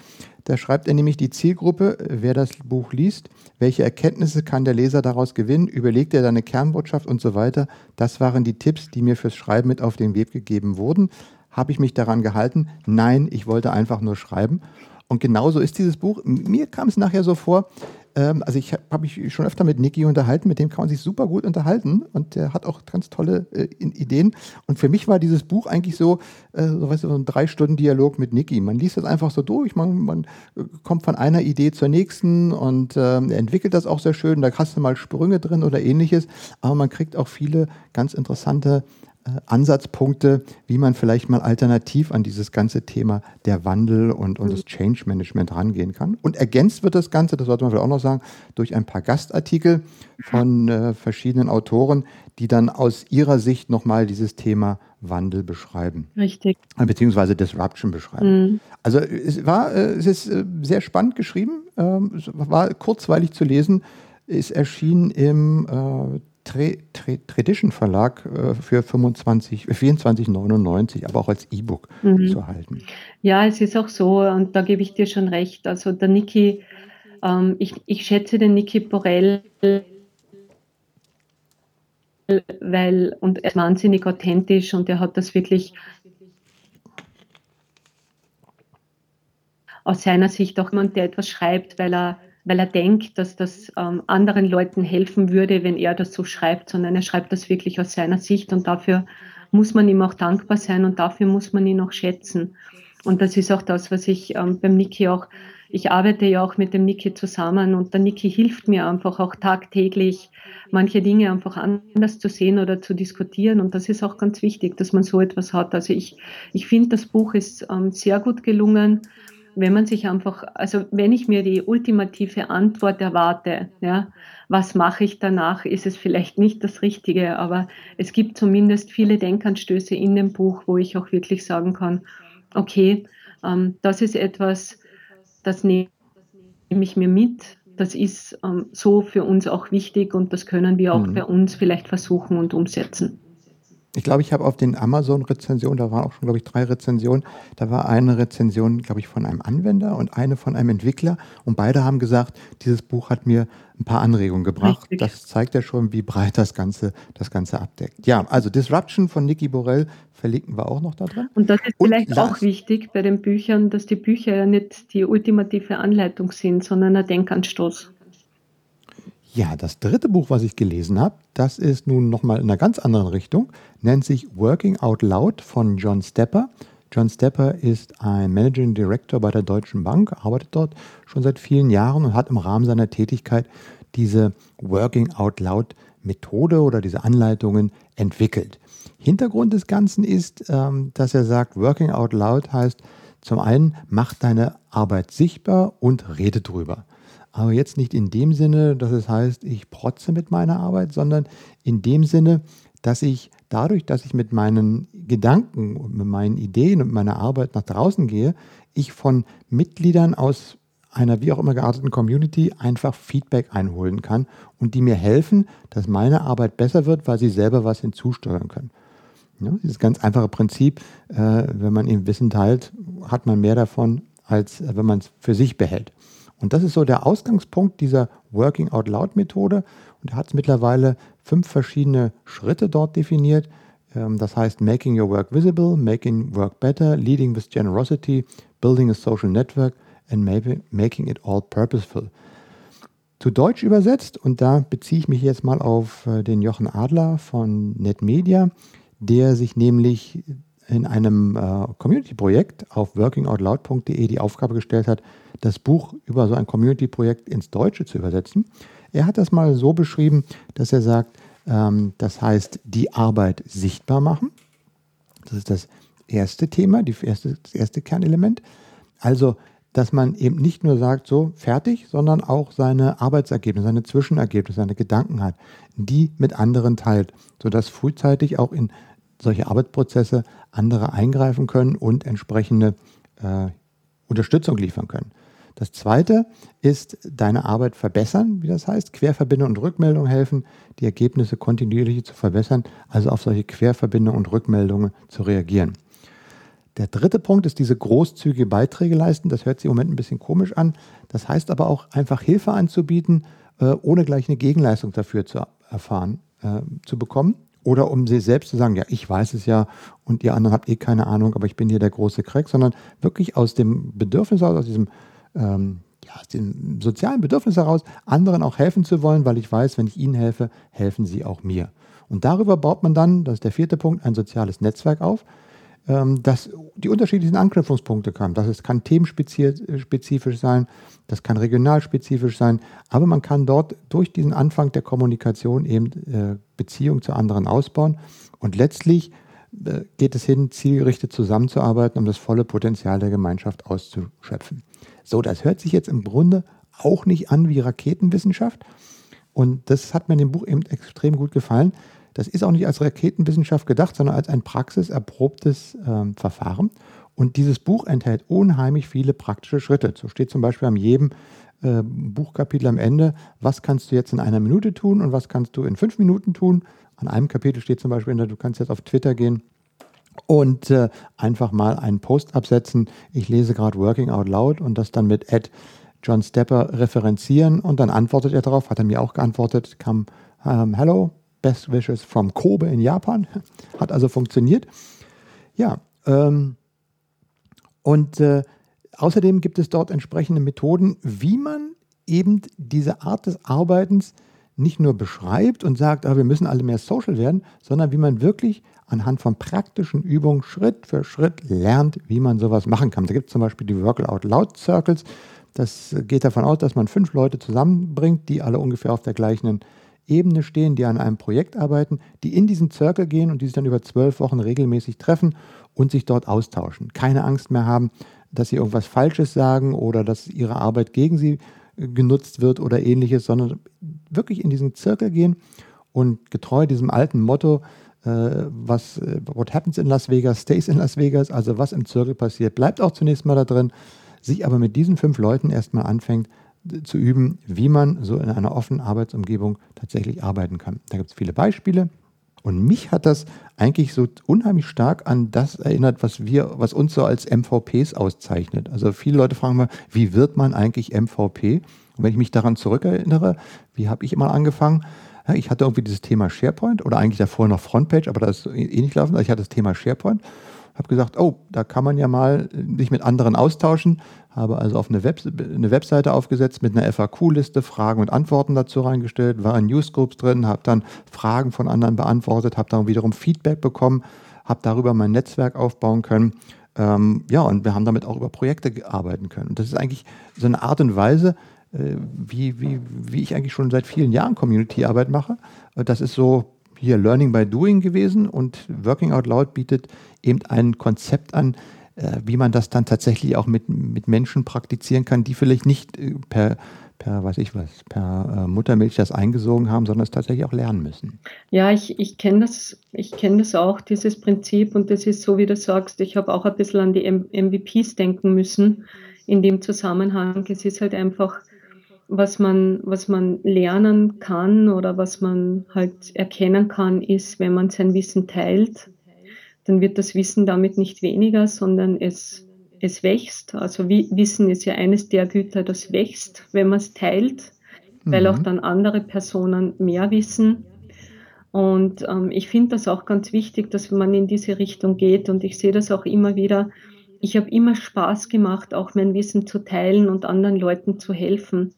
Da schreibt er nämlich die Zielgruppe, wer das Buch liest, welche Erkenntnisse kann der Leser daraus gewinnen, überlegt er seine Kernbotschaft und so weiter. Das waren die Tipps, die mir fürs Schreiben mit auf den Weg gegeben wurden. Habe ich mich daran gehalten? Nein, ich wollte einfach nur schreiben. Und genauso ist dieses Buch. Mir kam es nachher so vor, ähm, also ich habe mich schon öfter mit Niki unterhalten, mit dem kann man sich super gut unterhalten und der hat auch ganz tolle äh, Ideen. Und für mich war dieses Buch eigentlich so, äh, so, weißt du, so ein drei Stunden Dialog mit Niki. Man liest das einfach so durch, man, man äh, kommt von einer Idee zur nächsten und er entwickelt das auch sehr schön. Da hast du mal Sprünge drin oder ähnliches, aber man kriegt auch viele ganz interessante äh, Ansatzpunkte, wie man vielleicht mal alternativ an dieses ganze Thema der Wandel und, und das Change Management rangehen kann. Und ergänzt wird das Ganze, das sollte man vielleicht auch noch sagen, durch ein paar Gastartikel von äh, verschiedenen Autoren, die dann aus ihrer Sicht nochmal dieses Thema Wandel beschreiben. Richtig. Äh, beziehungsweise Disruption beschreiben. Mhm. Also es war, äh, es ist sehr spannend geschrieben, ähm, es war kurzweilig zu lesen, ist erschienen im Tradition Verlag äh, für 25, 24,99, aber auch als E-Book mhm. zu halten. Ja, es ist auch so, und da gebe ich dir schon recht. Also der Niki, ähm, ich, ich schätze den Niki Borell, weil, und er ist wahnsinnig authentisch und er hat das wirklich aus seiner Sicht auch jemand, der etwas schreibt, weil er weil er denkt, dass das ähm, anderen Leuten helfen würde, wenn er das so schreibt, sondern er schreibt das wirklich aus seiner Sicht und dafür muss man ihm auch dankbar sein und dafür muss man ihn auch schätzen. Und das ist auch das, was ich ähm, beim Niki auch ich arbeite ja auch mit dem Niki zusammen und der Niki hilft mir einfach auch tagtäglich, manche Dinge einfach anders zu sehen oder zu diskutieren. Und das ist auch ganz wichtig, dass man so etwas hat. Also ich, ich finde, das Buch ist ähm, sehr gut gelungen wenn man sich einfach, also wenn ich mir die ultimative Antwort erwarte, ja, was mache ich danach, ist es vielleicht nicht das Richtige, aber es gibt zumindest viele Denkanstöße in dem Buch, wo ich auch wirklich sagen kann, okay, ähm, das ist etwas, das nehme ich mir mit, das ist ähm, so für uns auch wichtig und das können wir auch mhm. bei uns vielleicht versuchen und umsetzen. Ich glaube, ich habe auf den Amazon-Rezensionen, da waren auch schon, glaube ich, drei Rezensionen, da war eine Rezension, glaube ich, von einem Anwender und eine von einem Entwickler. Und beide haben gesagt, dieses Buch hat mir ein paar Anregungen gebracht. Richtig. Das zeigt ja schon, wie breit das Ganze, das Ganze abdeckt. Ja, also Disruption von Niki Borell verlinken wir auch noch da drin. Und das ist und vielleicht auch wichtig bei den Büchern, dass die Bücher ja nicht die ultimative Anleitung sind, sondern ein Denkanstoß. Ja, das dritte Buch, was ich gelesen habe, das ist nun nochmal in einer ganz anderen Richtung, nennt sich Working Out Loud von John Stepper. John Stepper ist ein Managing Director bei der Deutschen Bank, arbeitet dort schon seit vielen Jahren und hat im Rahmen seiner Tätigkeit diese Working Out Loud Methode oder diese Anleitungen entwickelt. Hintergrund des Ganzen ist, ähm, dass er sagt, Working Out Loud heißt zum einen, mach deine Arbeit sichtbar und rede drüber. Aber jetzt nicht in dem Sinne, dass es heißt, ich protze mit meiner Arbeit, sondern in dem Sinne, dass ich dadurch, dass ich mit meinen Gedanken und mit meinen Ideen und meiner Arbeit nach draußen gehe, ich von Mitgliedern aus einer wie auch immer gearteten Community einfach Feedback einholen kann und die mir helfen, dass meine Arbeit besser wird, weil sie selber was hinzusteuern können. Ja, dieses ganz einfache Prinzip, äh, wenn man eben Wissen teilt, hat man mehr davon, als äh, wenn man es für sich behält. Und das ist so der Ausgangspunkt dieser Working Out Loud Methode. Und er hat mittlerweile fünf verschiedene Schritte dort definiert. Ähm, das heißt Making Your Work Visible, Making Work Better, Leading with Generosity, Building a Social Network and Making It All Purposeful. Zu Deutsch übersetzt, und da beziehe ich mich jetzt mal auf äh, den Jochen Adler von NetMedia, der sich nämlich in einem äh, Community-Projekt auf workingoutloud.de die Aufgabe gestellt hat, das Buch über so ein Community-Projekt ins Deutsche zu übersetzen. Er hat das mal so beschrieben, dass er sagt, ähm, das heißt, die Arbeit sichtbar machen. Das ist das erste Thema, die erste, das erste Kernelement. Also, dass man eben nicht nur sagt, so fertig, sondern auch seine Arbeitsergebnisse, seine Zwischenergebnisse, seine Gedanken hat, die mit anderen teilt, sodass frühzeitig auch in solche Arbeitsprozesse andere eingreifen können und entsprechende äh, Unterstützung liefern können. Das zweite ist deine Arbeit verbessern, wie das heißt. Querverbindung und Rückmeldung helfen, die Ergebnisse kontinuierlich zu verbessern, also auf solche Querverbindungen und Rückmeldungen zu reagieren. Der dritte Punkt ist diese großzügige Beiträge leisten. Das hört sich im Moment ein bisschen komisch an. Das heißt aber auch einfach Hilfe anzubieten, äh, ohne gleich eine Gegenleistung dafür zu erfahren, äh, zu bekommen. Oder um sie selbst zu sagen, ja, ich weiß es ja und ihr anderen habt eh keine Ahnung, aber ich bin hier der große Crack, sondern wirklich aus dem Bedürfnis aus, aus diesem ähm, ja, aus dem sozialen Bedürfnis heraus, anderen auch helfen zu wollen, weil ich weiß, wenn ich ihnen helfe, helfen sie auch mir. Und darüber baut man dann, das ist der vierte Punkt, ein soziales Netzwerk auf, ähm, das die unterschiedlichen Anknüpfungspunkte kann. Das kann themenspezifisch sein, das kann regionalspezifisch sein, aber man kann dort durch diesen Anfang der Kommunikation eben äh, Beziehungen zu anderen ausbauen und letztlich äh, geht es hin, zielgerichtet zusammenzuarbeiten, um das volle Potenzial der Gemeinschaft auszuschöpfen. So, das hört sich jetzt im Grunde auch nicht an wie Raketenwissenschaft. Und das hat mir in dem Buch eben extrem gut gefallen. Das ist auch nicht als Raketenwissenschaft gedacht, sondern als ein praxiserprobtes äh, Verfahren. Und dieses Buch enthält unheimlich viele praktische Schritte. So steht zum Beispiel an jedem äh, Buchkapitel am Ende, was kannst du jetzt in einer Minute tun und was kannst du in fünf Minuten tun. An einem Kapitel steht zum Beispiel, du kannst jetzt auf Twitter gehen und äh, einfach mal einen Post absetzen. Ich lese gerade Working Out Loud und das dann mit Ed John Stepper referenzieren und dann antwortet er darauf, hat er mir auch geantwortet, kam ähm, Hello, best wishes from Kobe in Japan. Hat also funktioniert. Ja, ähm, und äh, außerdem gibt es dort entsprechende Methoden, wie man eben diese Art des Arbeitens nicht nur beschreibt und sagt, ah, wir müssen alle mehr social werden, sondern wie man wirklich anhand von praktischen Übungen Schritt für Schritt lernt, wie man sowas machen kann. Da gibt es zum Beispiel die Work Out Loud Circles. Das geht davon aus, dass man fünf Leute zusammenbringt, die alle ungefähr auf der gleichen Ebene stehen, die an einem Projekt arbeiten, die in diesen Circle gehen und die sich dann über zwölf Wochen regelmäßig treffen und sich dort austauschen. Keine Angst mehr haben, dass sie irgendwas Falsches sagen oder dass ihre Arbeit gegen sie äh, genutzt wird oder ähnliches, sondern wirklich in diesen Circle gehen und getreu diesem alten Motto, äh, was äh, what happens in Las Vegas stays in Las Vegas, also was im Circle passiert, bleibt auch zunächst mal da drin, sich aber mit diesen fünf Leuten erstmal anfängt zu üben, wie man so in einer offenen Arbeitsumgebung tatsächlich arbeiten kann. Da gibt es viele Beispiele. Und mich hat das eigentlich so unheimlich stark an das erinnert, was wir, was uns so als MVPs auszeichnet. Also viele Leute fragen mal, wie wird man eigentlich MVP? Und wenn ich mich daran zurückerinnere, wie habe ich immer angefangen? Ich hatte irgendwie dieses Thema SharePoint oder eigentlich davor noch Frontpage, aber das ist eh nicht laufen. Also ich hatte das Thema SharePoint habe gesagt, oh, da kann man ja mal sich mit anderen austauschen, habe also auf eine, Web eine Webseite aufgesetzt mit einer FAQ-Liste, Fragen und Antworten dazu reingestellt, war in Newsgroups drin, habe dann Fragen von anderen beantwortet, habe dann wiederum Feedback bekommen, habe darüber mein Netzwerk aufbauen können. Ähm, ja, und wir haben damit auch über Projekte arbeiten können. Und das ist eigentlich so eine Art und Weise, äh, wie, wie, wie ich eigentlich schon seit vielen Jahren Community-Arbeit mache. Das ist so hier Learning by Doing gewesen und Working Out Loud bietet eben ein Konzept an, äh, wie man das dann tatsächlich auch mit, mit Menschen praktizieren kann, die vielleicht nicht äh, per, per, weiß ich was, per äh, Muttermilch das eingesogen haben, sondern es tatsächlich auch lernen müssen. Ja, ich, ich kenne das, ich das auch, dieses Prinzip, und das ist so, wie du sagst, ich habe auch ein bisschen an die MVPs denken müssen in dem Zusammenhang. Es ist halt einfach was man, was man lernen kann oder was man halt erkennen kann, ist, wenn man sein Wissen teilt, dann wird das Wissen damit nicht weniger, sondern es, es wächst. Also Wissen ist ja eines der Güter, das wächst, wenn man es teilt, mhm. weil auch mhm. dann andere Personen mehr wissen. Und ähm, ich finde das auch ganz wichtig, dass man in diese Richtung geht. Und ich sehe das auch immer wieder. Ich habe immer Spaß gemacht, auch mein Wissen zu teilen und anderen Leuten zu helfen.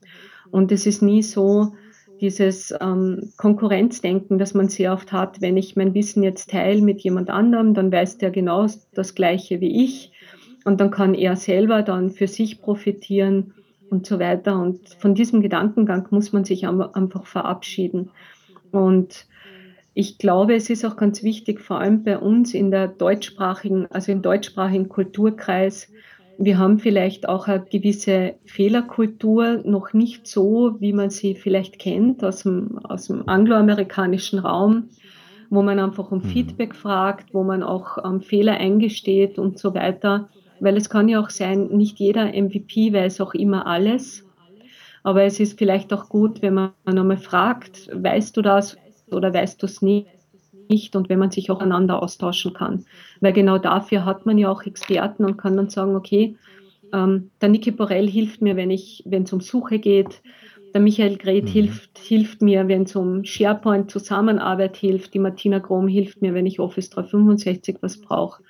Und es ist nie so dieses ähm, Konkurrenzdenken, das man sehr oft hat, wenn ich mein Wissen jetzt teile mit jemand anderem, dann weiß der genau das Gleiche wie ich und dann kann er selber dann für sich profitieren und so weiter. Und von diesem Gedankengang muss man sich einfach verabschieden. Und ich glaube, es ist auch ganz wichtig, vor allem bei uns in der deutschsprachigen, also im deutschsprachigen Kulturkreis, wir haben vielleicht auch eine gewisse Fehlerkultur, noch nicht so, wie man sie vielleicht kennt aus dem, aus dem angloamerikanischen Raum, wo man einfach um mhm. Feedback fragt, wo man auch um, Fehler eingesteht und so weiter. Weil es kann ja auch sein, nicht jeder MVP weiß auch immer alles. Aber es ist vielleicht auch gut, wenn man einmal fragt, weißt du das oder weißt du es nicht? Nicht und wenn man sich auch einander austauschen kann. Weil genau dafür hat man ja auch Experten und kann dann sagen, okay, ähm, der Niki Borell hilft mir, wenn ich, wenn es um Suche geht. Der Michael Greth mhm. hilft, hilft mir, wenn es um SharePoint Zusammenarbeit hilft. Die Martina Grom hilft mir, wenn ich Office 365 was brauche.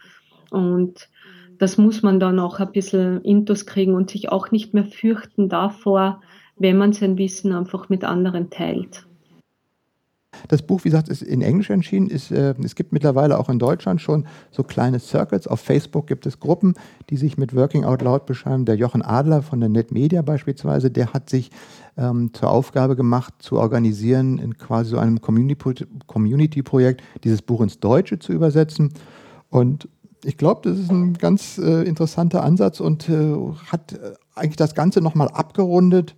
Und das muss man dann auch ein bisschen intus kriegen und sich auch nicht mehr fürchten davor, wenn man sein Wissen einfach mit anderen teilt. Das Buch, wie gesagt, ist in Englisch erschienen. Ist, äh, es gibt mittlerweile auch in Deutschland schon so kleine Circles. Auf Facebook gibt es Gruppen, die sich mit Working Out Loud beschreiben. Der Jochen Adler von der NetMedia beispielsweise, der hat sich ähm, zur Aufgabe gemacht, zu organisieren, in quasi so einem Community-Projekt, dieses Buch ins Deutsche zu übersetzen. Und ich glaube, das ist ein ganz äh, interessanter Ansatz und äh, hat äh, eigentlich das Ganze nochmal abgerundet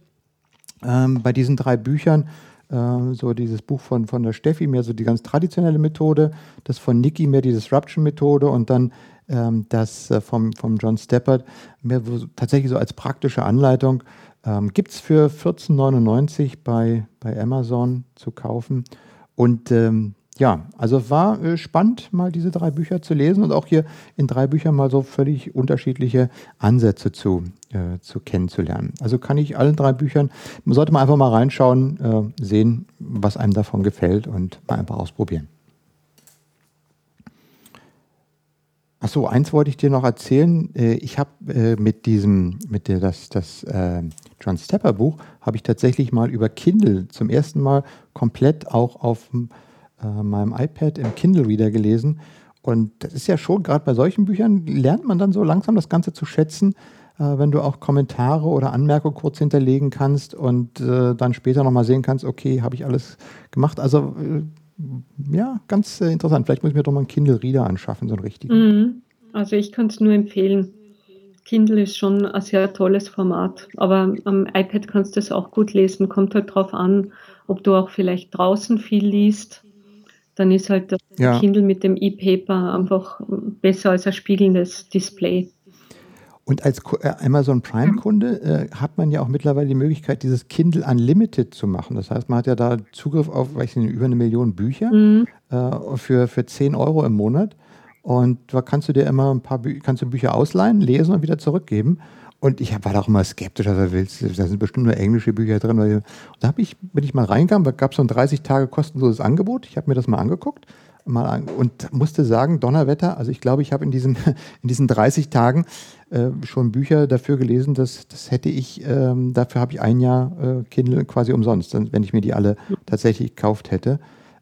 ähm, bei diesen drei Büchern so dieses Buch von, von der Steffi, mehr so die ganz traditionelle Methode, das von Niki mehr die Disruption-Methode und dann ähm, das äh, vom, vom John Steppert mehr so, tatsächlich so als praktische Anleitung. Ähm, Gibt es für 14,99 bei, bei Amazon zu kaufen. Und ähm, ja, also war äh, spannend, mal diese drei Bücher zu lesen und auch hier in drei Büchern mal so völlig unterschiedliche Ansätze zu, äh, zu kennenzulernen. Also kann ich allen drei Büchern, man sollte mal einfach mal reinschauen, äh, sehen, was einem davon gefällt und mal einfach ausprobieren. Achso, eins wollte ich dir noch erzählen. Äh, ich habe äh, mit diesem, mit der, das, das äh, John Stepper Buch, habe ich tatsächlich mal über Kindle zum ersten Mal komplett auch auf dem äh, meinem iPad im Kindle Reader gelesen. Und das ist ja schon, gerade bei solchen Büchern, lernt man dann so langsam das Ganze zu schätzen, äh, wenn du auch Kommentare oder Anmerkungen kurz hinterlegen kannst und äh, dann später nochmal sehen kannst, okay, habe ich alles gemacht. Also äh, ja, ganz äh, interessant. Vielleicht muss ich mir doch mal einen Kindle Reader anschaffen, so einen richtigen. Mhm. Also ich kann es nur empfehlen. Kindle ist schon ein sehr tolles Format, aber am iPad kannst du es auch gut lesen. Kommt halt drauf an, ob du auch vielleicht draußen viel liest. Dann ist halt das ja. Kindle mit dem E-Paper einfach besser als ein spiegelndes Display. Und als äh, Amazon Prime-Kunde äh, hat man ja auch mittlerweile die Möglichkeit, dieses Kindle Unlimited zu machen. Das heißt, man hat ja da Zugriff auf weiß nicht, über eine Million Bücher mhm. äh, für, für 10 Euro im Monat. Und da kannst du dir immer ein paar Bü kannst du Bücher ausleihen, lesen und wieder zurückgeben. Und ich war da auch immer skeptisch, also willst, da sind bestimmt nur englische Bücher drin. Weil, da ich, bin ich mal reingegangen, da gab es so ein 30 Tage kostenloses Angebot. Ich habe mir das mal angeguckt mal an, und musste sagen, Donnerwetter, also ich glaube, ich habe in diesen, in diesen 30 Tagen äh, schon Bücher dafür gelesen, dass das hätte ich, ähm, dafür habe ich ein Jahr äh, Kindle quasi umsonst, wenn ich mir die alle tatsächlich gekauft hätte.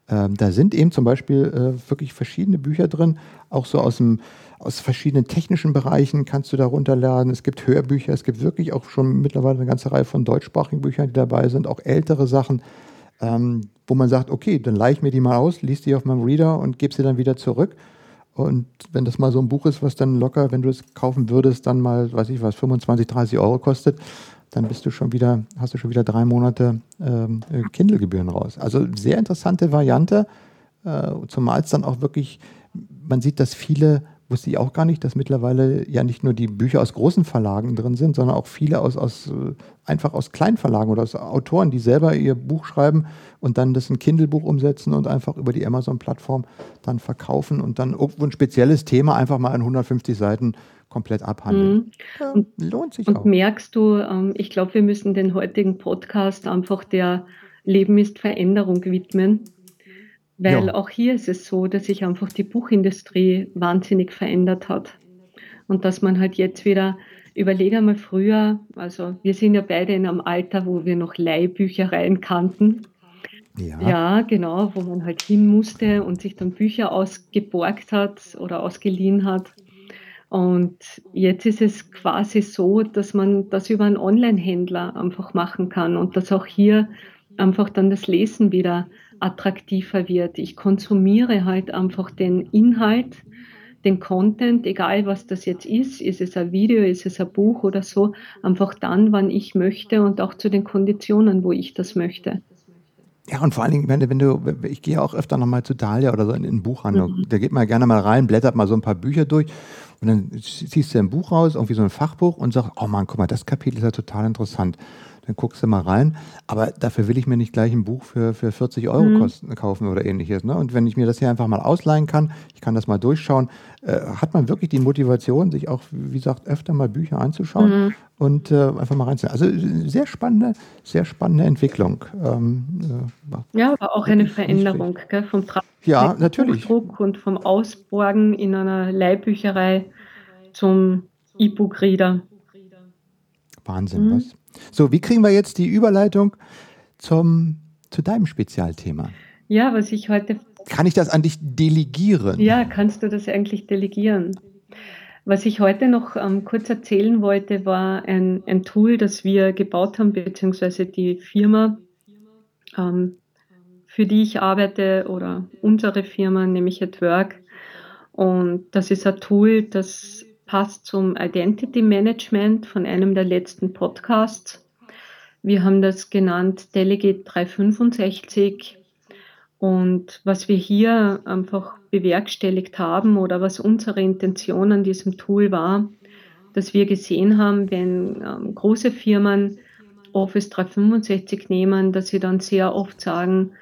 Ähm, da sind eben zum Beispiel äh, wirklich verschiedene Bücher drin, auch so aus dem aus verschiedenen technischen Bereichen kannst du da runterladen. Es gibt Hörbücher, es gibt wirklich auch schon mittlerweile eine ganze Reihe von deutschsprachigen Büchern, die dabei sind, auch ältere Sachen ähm, wo man sagt, okay, dann leihe ich mir die mal aus, liest die auf meinem Reader und gebe sie dann wieder zurück. Und wenn das mal so ein Buch ist, was dann locker, wenn du es kaufen würdest, dann mal, weiß ich was, 25, 30 Euro kostet, dann bist du schon wieder, hast du schon wieder drei Monate ähm, Kindle-Gebühren raus. Also sehr interessante Variante, äh, zumal es dann auch wirklich, man sieht, dass viele wusste ich auch gar nicht, dass mittlerweile ja nicht nur die Bücher aus großen Verlagen drin sind, sondern auch viele aus, aus äh, einfach aus Kleinverlagen oder aus Autoren, die selber ihr Buch schreiben und dann das ein Kindle-Buch umsetzen und einfach über die Amazon-Plattform dann verkaufen und dann irgendwo ein spezielles Thema einfach mal in 150 Seiten komplett abhandeln. Mhm. Ja, und, lohnt sich und auch. Merkst du, ähm, ich glaube, wir müssen den heutigen Podcast einfach der Leben ist Veränderung widmen. Weil ja. auch hier ist es so, dass sich einfach die Buchindustrie wahnsinnig verändert hat. Und dass man halt jetzt wieder, überlege einmal früher, also wir sind ja beide in einem Alter, wo wir noch Leihbüchereien kannten. Ja. ja, genau, wo man halt hin musste und sich dann Bücher ausgeborgt hat oder ausgeliehen hat. Und jetzt ist es quasi so, dass man das über einen Online-Händler einfach machen kann und dass auch hier einfach dann das Lesen wieder attraktiver wird. Ich konsumiere halt einfach den Inhalt, den Content, egal was das jetzt ist, ist es ein Video, ist es ein Buch oder so, einfach dann, wann ich möchte und auch zu den Konditionen, wo ich das möchte. Ja, und vor allen Dingen, wenn, wenn du, ich gehe auch öfter nochmal zu Dahlia oder so in den Buchhandlung, mhm. da geht man gerne mal rein, blättert mal so ein paar Bücher durch und dann ziehst du ein Buch raus, irgendwie so ein Fachbuch und sagst, oh Mann, guck mal, das Kapitel ist ja total interessant dann guckst du mal rein. Aber dafür will ich mir nicht gleich ein Buch für, für 40 Euro mhm. kosten, kaufen oder ähnliches. Ne? Und wenn ich mir das hier einfach mal ausleihen kann, ich kann das mal durchschauen, äh, hat man wirklich die Motivation, sich auch, wie gesagt, öfter mal Bücher anzuschauen mhm. und äh, einfach mal reinzunehmen. Also sehr spannende, sehr spannende Entwicklung. Ähm, äh, ja, aber auch eine Veränderung gell, vom Tra ja, natürlich. Druck und vom Ausborgen in einer Leihbücherei zum E-Book-Reader. Wahnsinn, mhm. was? So, wie kriegen wir jetzt die Überleitung zum, zu deinem Spezialthema? Ja, was ich heute. Kann ich das an dich delegieren? Ja, kannst du das eigentlich delegieren? Was ich heute noch ähm, kurz erzählen wollte, war ein, ein Tool, das wir gebaut haben, beziehungsweise die Firma, ähm, für die ich arbeite oder unsere Firma, nämlich at Work. Und das ist ein Tool, das passt zum Identity Management von einem der letzten Podcasts. Wir haben das genannt Delegate 365. Und was wir hier einfach bewerkstelligt haben oder was unsere Intention an diesem Tool war, dass wir gesehen haben, wenn ähm, große Firmen Office 365 nehmen, dass sie dann sehr oft sagen,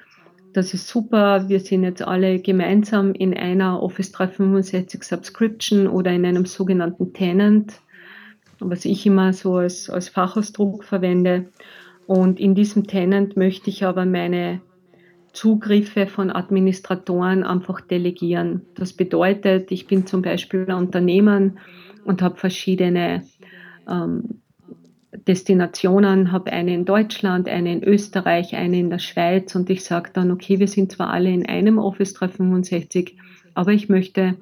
das ist super, wir sind jetzt alle gemeinsam in einer Office 365 Subscription oder in einem sogenannten Tenant, was ich immer so als, als Fachausdruck verwende. Und in diesem Tenant möchte ich aber meine Zugriffe von Administratoren einfach delegieren. Das bedeutet, ich bin zum Beispiel ein Unternehmen und habe verschiedene ähm, Destinationen, habe eine in Deutschland, eine in Österreich, eine in der Schweiz und ich sage dann, okay, wir sind zwar alle in einem Office 365, aber ich möchte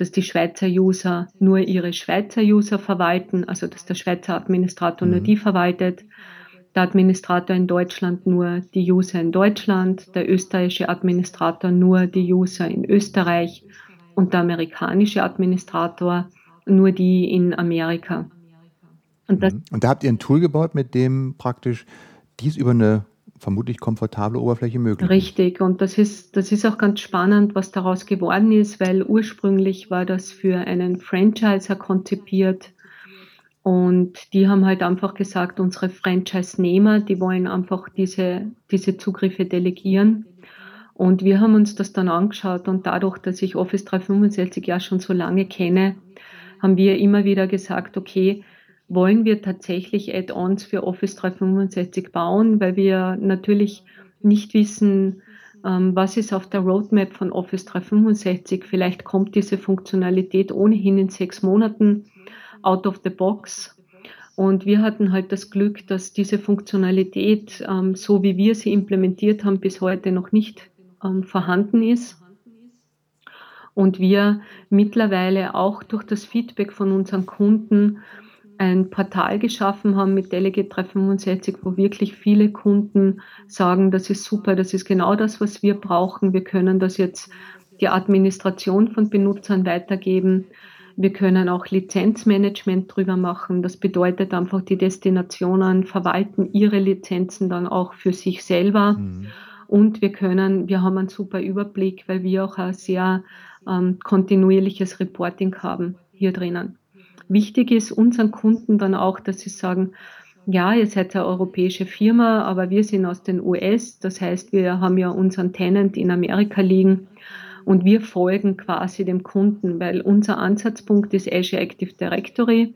dass die Schweizer User nur ihre Schweizer User verwalten, also dass der Schweizer Administrator mhm. nur die verwaltet, der Administrator in Deutschland nur die User in Deutschland, der österreichische Administrator nur die User in Österreich und der amerikanische Administrator nur die in Amerika. Und, das, mhm. und da habt ihr ein Tool gebaut, mit dem praktisch dies über eine vermutlich komfortable Oberfläche möglich ist. Richtig, und das ist, das ist auch ganz spannend, was daraus geworden ist, weil ursprünglich war das für einen Franchiser konzipiert. Und die haben halt einfach gesagt, unsere Franchise-Nehmer, die wollen einfach diese, diese Zugriffe delegieren. Und wir haben uns das dann angeschaut und dadurch, dass ich Office 365 ja schon so lange kenne, haben wir immer wieder gesagt, okay, wollen wir tatsächlich Add-ons für Office 365 bauen, weil wir natürlich nicht wissen, ähm, was ist auf der Roadmap von Office 365. Vielleicht kommt diese Funktionalität ohnehin in sechs Monaten out of the box. Und wir hatten halt das Glück, dass diese Funktionalität, ähm, so wie wir sie implementiert haben, bis heute noch nicht ähm, vorhanden ist. Und wir mittlerweile auch durch das Feedback von unseren Kunden ein Portal geschaffen haben mit Delegate 365, wo wirklich viele Kunden sagen, das ist super, das ist genau das, was wir brauchen. Wir können das jetzt die Administration von Benutzern weitergeben. Wir können auch Lizenzmanagement drüber machen. Das bedeutet einfach, die Destinationen verwalten ihre Lizenzen dann auch für sich selber. Mhm. Und wir können, wir haben einen super Überblick, weil wir auch ein sehr ähm, kontinuierliches Reporting haben hier drinnen. Wichtig ist unseren Kunden dann auch, dass sie sagen, ja, ihr seid eine europäische Firma, aber wir sind aus den US. Das heißt, wir haben ja unseren Tenant in Amerika liegen und wir folgen quasi dem Kunden, weil unser Ansatzpunkt ist Azure Active Directory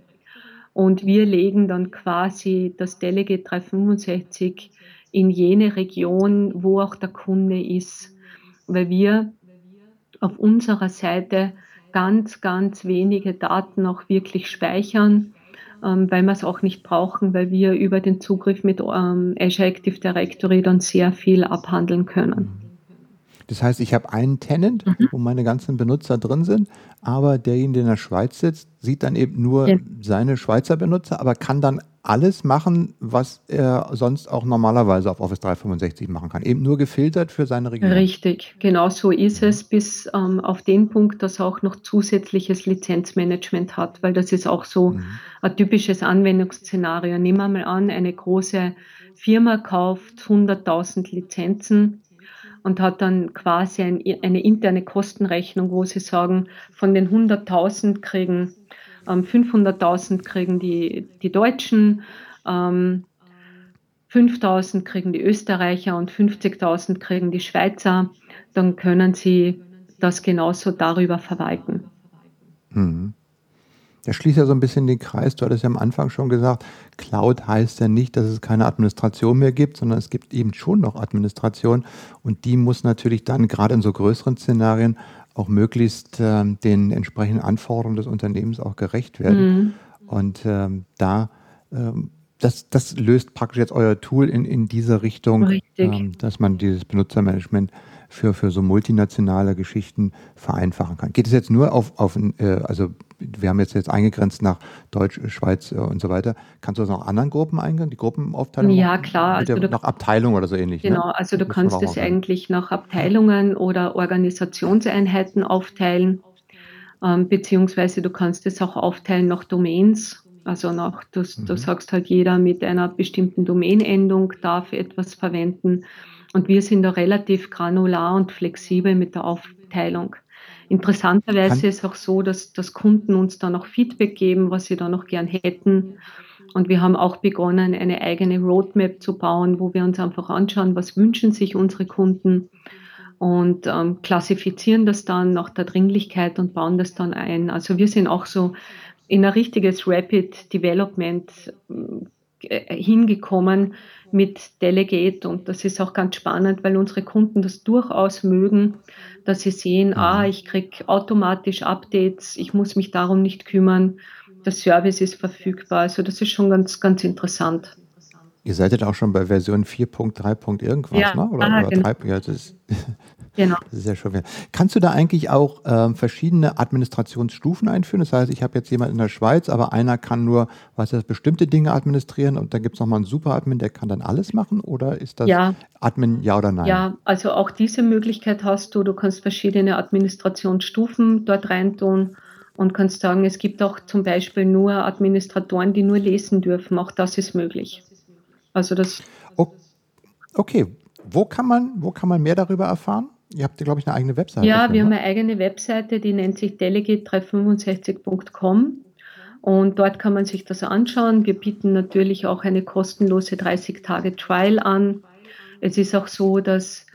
und wir legen dann quasi das Delegate 365 in jene Region, wo auch der Kunde ist, weil wir auf unserer Seite ganz, ganz wenige Daten auch wirklich speichern, ähm, weil wir es auch nicht brauchen, weil wir über den Zugriff mit ähm, Azure Active Directory dann sehr viel abhandeln können. Das heißt, ich habe einen Tenant, mhm. wo meine ganzen Benutzer drin sind, aber derjenige, der in der Schweiz sitzt, sieht dann eben nur ja. seine Schweizer Benutzer, aber kann dann alles machen, was er sonst auch normalerweise auf Office 365 machen kann. Eben nur gefiltert für seine Region. Richtig, genau so ist es, bis ähm, auf den Punkt, dass er auch noch zusätzliches Lizenzmanagement hat, weil das ist auch so mhm. ein typisches Anwendungsszenario. Nehmen wir mal an, eine große Firma kauft 100.000 Lizenzen und hat dann quasi ein, eine interne Kostenrechnung, wo sie sagen, von den 100.000 kriegen 500.000 ähm, kriegen die, die Deutschen, 5.000 ähm, kriegen die Österreicher und 50.000 kriegen die Schweizer. Dann können sie das genauso darüber verwalten. Mhm. Das schließt ja so ein bisschen den Kreis. Du hattest ja am Anfang schon gesagt, Cloud heißt ja nicht, dass es keine Administration mehr gibt, sondern es gibt eben schon noch Administration und die muss natürlich dann gerade in so größeren Szenarien auch möglichst äh, den entsprechenden Anforderungen des Unternehmens auch gerecht werden. Mhm. Und ähm, da, ähm, das, das löst praktisch jetzt euer Tool in, in diese Richtung, ähm, dass man dieses Benutzermanagement für, für so multinationale Geschichten vereinfachen kann. Geht es jetzt nur auf, auf äh, also wir haben jetzt, jetzt eingegrenzt nach Deutsch, Schweiz äh, und so weiter. Kannst du das noch anderen Gruppen eingrenzen, die Gruppenaufteilung? Ja, klar. Also du, nach Abteilung oder so ähnlich. Ne? Genau, ne? also du kannst es eigentlich nach Abteilungen oder Organisationseinheiten aufteilen, ähm, beziehungsweise du kannst es auch aufteilen nach Domains. Also nach, du, mhm. du sagst halt, jeder mit einer bestimmten Domainendung darf etwas verwenden. Und wir sind da relativ granular und flexibel mit der Aufteilung. Interessanterweise ist es auch so, dass, dass Kunden uns da noch Feedback geben, was sie da noch gern hätten. Und wir haben auch begonnen, eine eigene Roadmap zu bauen, wo wir uns einfach anschauen, was wünschen sich unsere Kunden und ähm, klassifizieren das dann nach der Dringlichkeit und bauen das dann ein. Also wir sind auch so in ein richtiges Rapid Development hingekommen mit Delegate und das ist auch ganz spannend, weil unsere Kunden das durchaus mögen, dass sie sehen, mhm. ah, ich kriege automatisch Updates, ich muss mich darum nicht kümmern, der Service ist verfügbar. Also das ist schon ganz, ganz interessant. Ihr seid ja auch schon bei Version 4.3. irgendwas, ja, ne? Oder, ah, oder genau. 3, ja, das Genau. Das ist ja schon Kannst du da eigentlich auch ähm, verschiedene Administrationsstufen einführen? Das heißt, ich habe jetzt jemanden in der Schweiz, aber einer kann nur, was das, bestimmte Dinge administrieren und dann gibt es nochmal einen Super-Admin, der kann dann alles machen? Oder ist das ja. Admin ja oder nein? Ja, also auch diese Möglichkeit hast du. Du kannst verschiedene Administrationsstufen dort reintun und kannst sagen, es gibt auch zum Beispiel nur Administratoren, die nur lesen dürfen. Auch das ist möglich. Also das. Okay, wo kann man, wo kann man mehr darüber erfahren? Ihr habt, glaube ich, eine eigene Webseite. Ja, wir haben eine eigene Webseite, die nennt sich delegate365.com. Und dort kann man sich das anschauen. Wir bieten natürlich auch eine kostenlose 30-Tage-Trial an. Es ist auch so, dass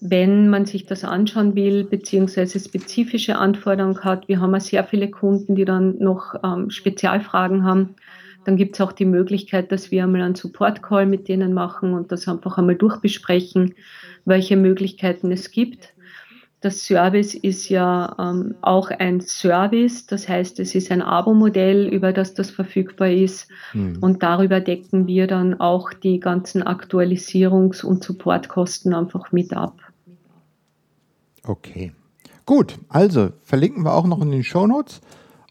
wenn man sich das anschauen will, beziehungsweise spezifische Anforderungen hat, wir haben ja sehr viele Kunden, die dann noch ähm, Spezialfragen haben, dann gibt es auch die Möglichkeit, dass wir einmal einen Support-Call mit denen machen und das einfach einmal durchbesprechen, welche Möglichkeiten es gibt. Das Service ist ja ähm, auch ein Service, das heißt, es ist ein Abo-Modell, über das das verfügbar ist. Mhm. Und darüber decken wir dann auch die ganzen Aktualisierungs- und Supportkosten einfach mit ab. Okay. Gut, also verlinken wir auch noch in den Show Notes.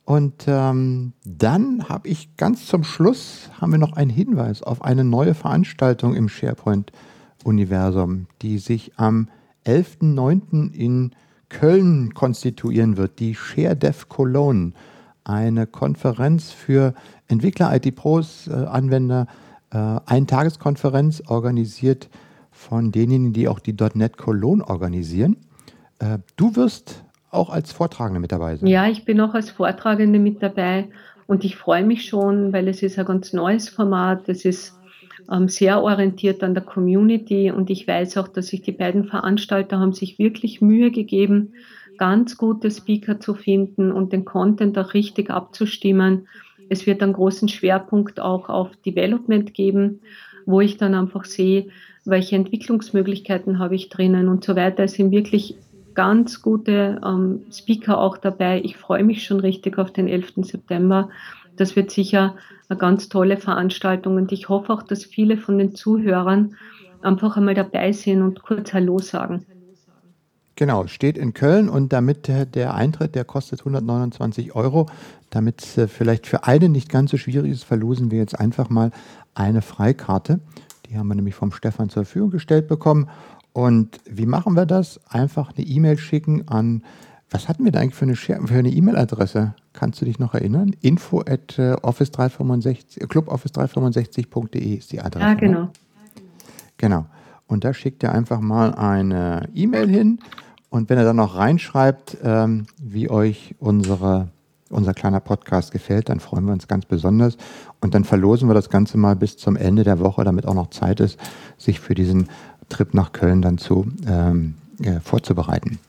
Und ähm, dann habe ich ganz zum Schluss haben wir noch einen Hinweis auf eine neue Veranstaltung im SharePoint-Universum, die sich am 11.09. in Köln konstituieren wird, die ShareDev Cologne, eine Konferenz für Entwickler, IT-Pros, äh, Anwender, äh, Eintageskonferenz organisiert von denjenigen, die auch die .NET Cologne organisieren. Äh, du wirst auch als Vortragende mit dabei sein. Ja, ich bin auch als Vortragende mit dabei und ich freue mich schon, weil es ist ein ganz neues Format. Es ist ähm, sehr orientiert an der Community und ich weiß auch, dass sich die beiden Veranstalter haben sich wirklich Mühe gegeben, ganz gute Speaker zu finden und den Content auch richtig abzustimmen. Es wird einen großen Schwerpunkt auch auf Development geben, wo ich dann einfach sehe, welche Entwicklungsmöglichkeiten habe ich drinnen und so weiter. Es sind wirklich ganz gute ähm, Speaker auch dabei. Ich freue mich schon richtig auf den 11. September. Das wird sicher eine ganz tolle Veranstaltung und ich hoffe auch, dass viele von den Zuhörern einfach einmal dabei sind und kurz Hallo sagen. Genau, steht in Köln und damit der Eintritt, der kostet 129 Euro. Damit es äh, vielleicht für eine nicht ganz so schwierig ist, verlosen wir jetzt einfach mal eine Freikarte. Die haben wir nämlich vom Stefan zur Verfügung gestellt bekommen. Und wie machen wir das? Einfach eine E-Mail schicken an, was hatten wir da eigentlich für eine E-Mail-Adresse? Kannst du dich noch erinnern? Info at äh, office 365, cluboffice365.de ist die Adresse. Ne? genau. Genau. Und da schickt ihr einfach mal eine E-Mail hin. Und wenn ihr dann noch reinschreibt, ähm, wie euch unsere, unser kleiner Podcast gefällt, dann freuen wir uns ganz besonders. Und dann verlosen wir das Ganze mal bis zum Ende der Woche, damit auch noch Zeit ist, sich für diesen Trip nach Köln dann zu ähm, äh, vorzubereiten.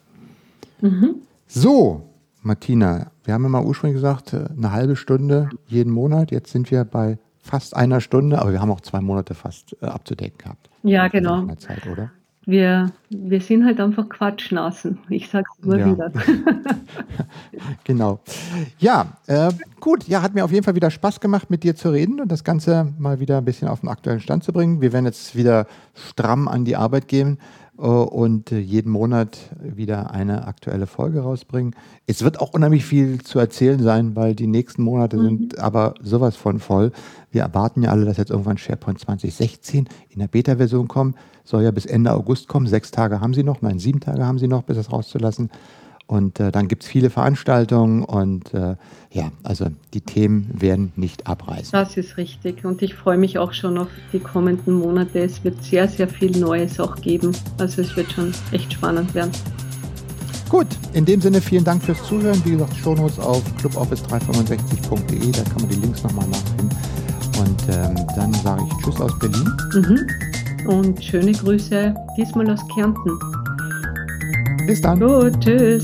Mhm. So, Martina, wir haben ja mal ursprünglich gesagt, äh, eine halbe Stunde jeden Monat. Jetzt sind wir bei fast einer Stunde, aber wir haben auch zwei Monate fast äh, abzudecken gehabt. Ja, genau. Zeit, oder? Wir, wir sind halt einfach Quatschnasen. Ich sage es immer ja. wieder. genau. Ja, äh, gut. Ja, hat mir auf jeden Fall wieder Spaß gemacht, mit dir zu reden und das Ganze mal wieder ein bisschen auf den aktuellen Stand zu bringen. Wir werden jetzt wieder stramm an die Arbeit gehen und äh, jeden Monat wieder eine aktuelle Folge rausbringen. Es wird auch unheimlich viel zu erzählen sein, weil die nächsten Monate mhm. sind aber sowas von voll. Wir erwarten ja alle, dass jetzt irgendwann SharePoint 2016 in der Beta-Version kommt soll ja bis Ende August kommen. Sechs Tage haben sie noch, nein, sieben Tage haben sie noch, bis es rauszulassen. Und äh, dann gibt es viele Veranstaltungen und äh, ja, also die Themen werden nicht abreißen. Das ist richtig und ich freue mich auch schon auf die kommenden Monate. Es wird sehr, sehr viel Neues auch geben. Also es wird schon echt spannend werden. Gut, in dem Sinne vielen Dank fürs Zuhören. Wie gesagt, Shownotes auf cluboffice365.de, da kann man die Links nochmal nachfinden. Und ähm, dann sage ich Tschüss aus Berlin. Mhm und schöne Grüße diesmal aus Kärnten. Bis dann. Gut, tschüss.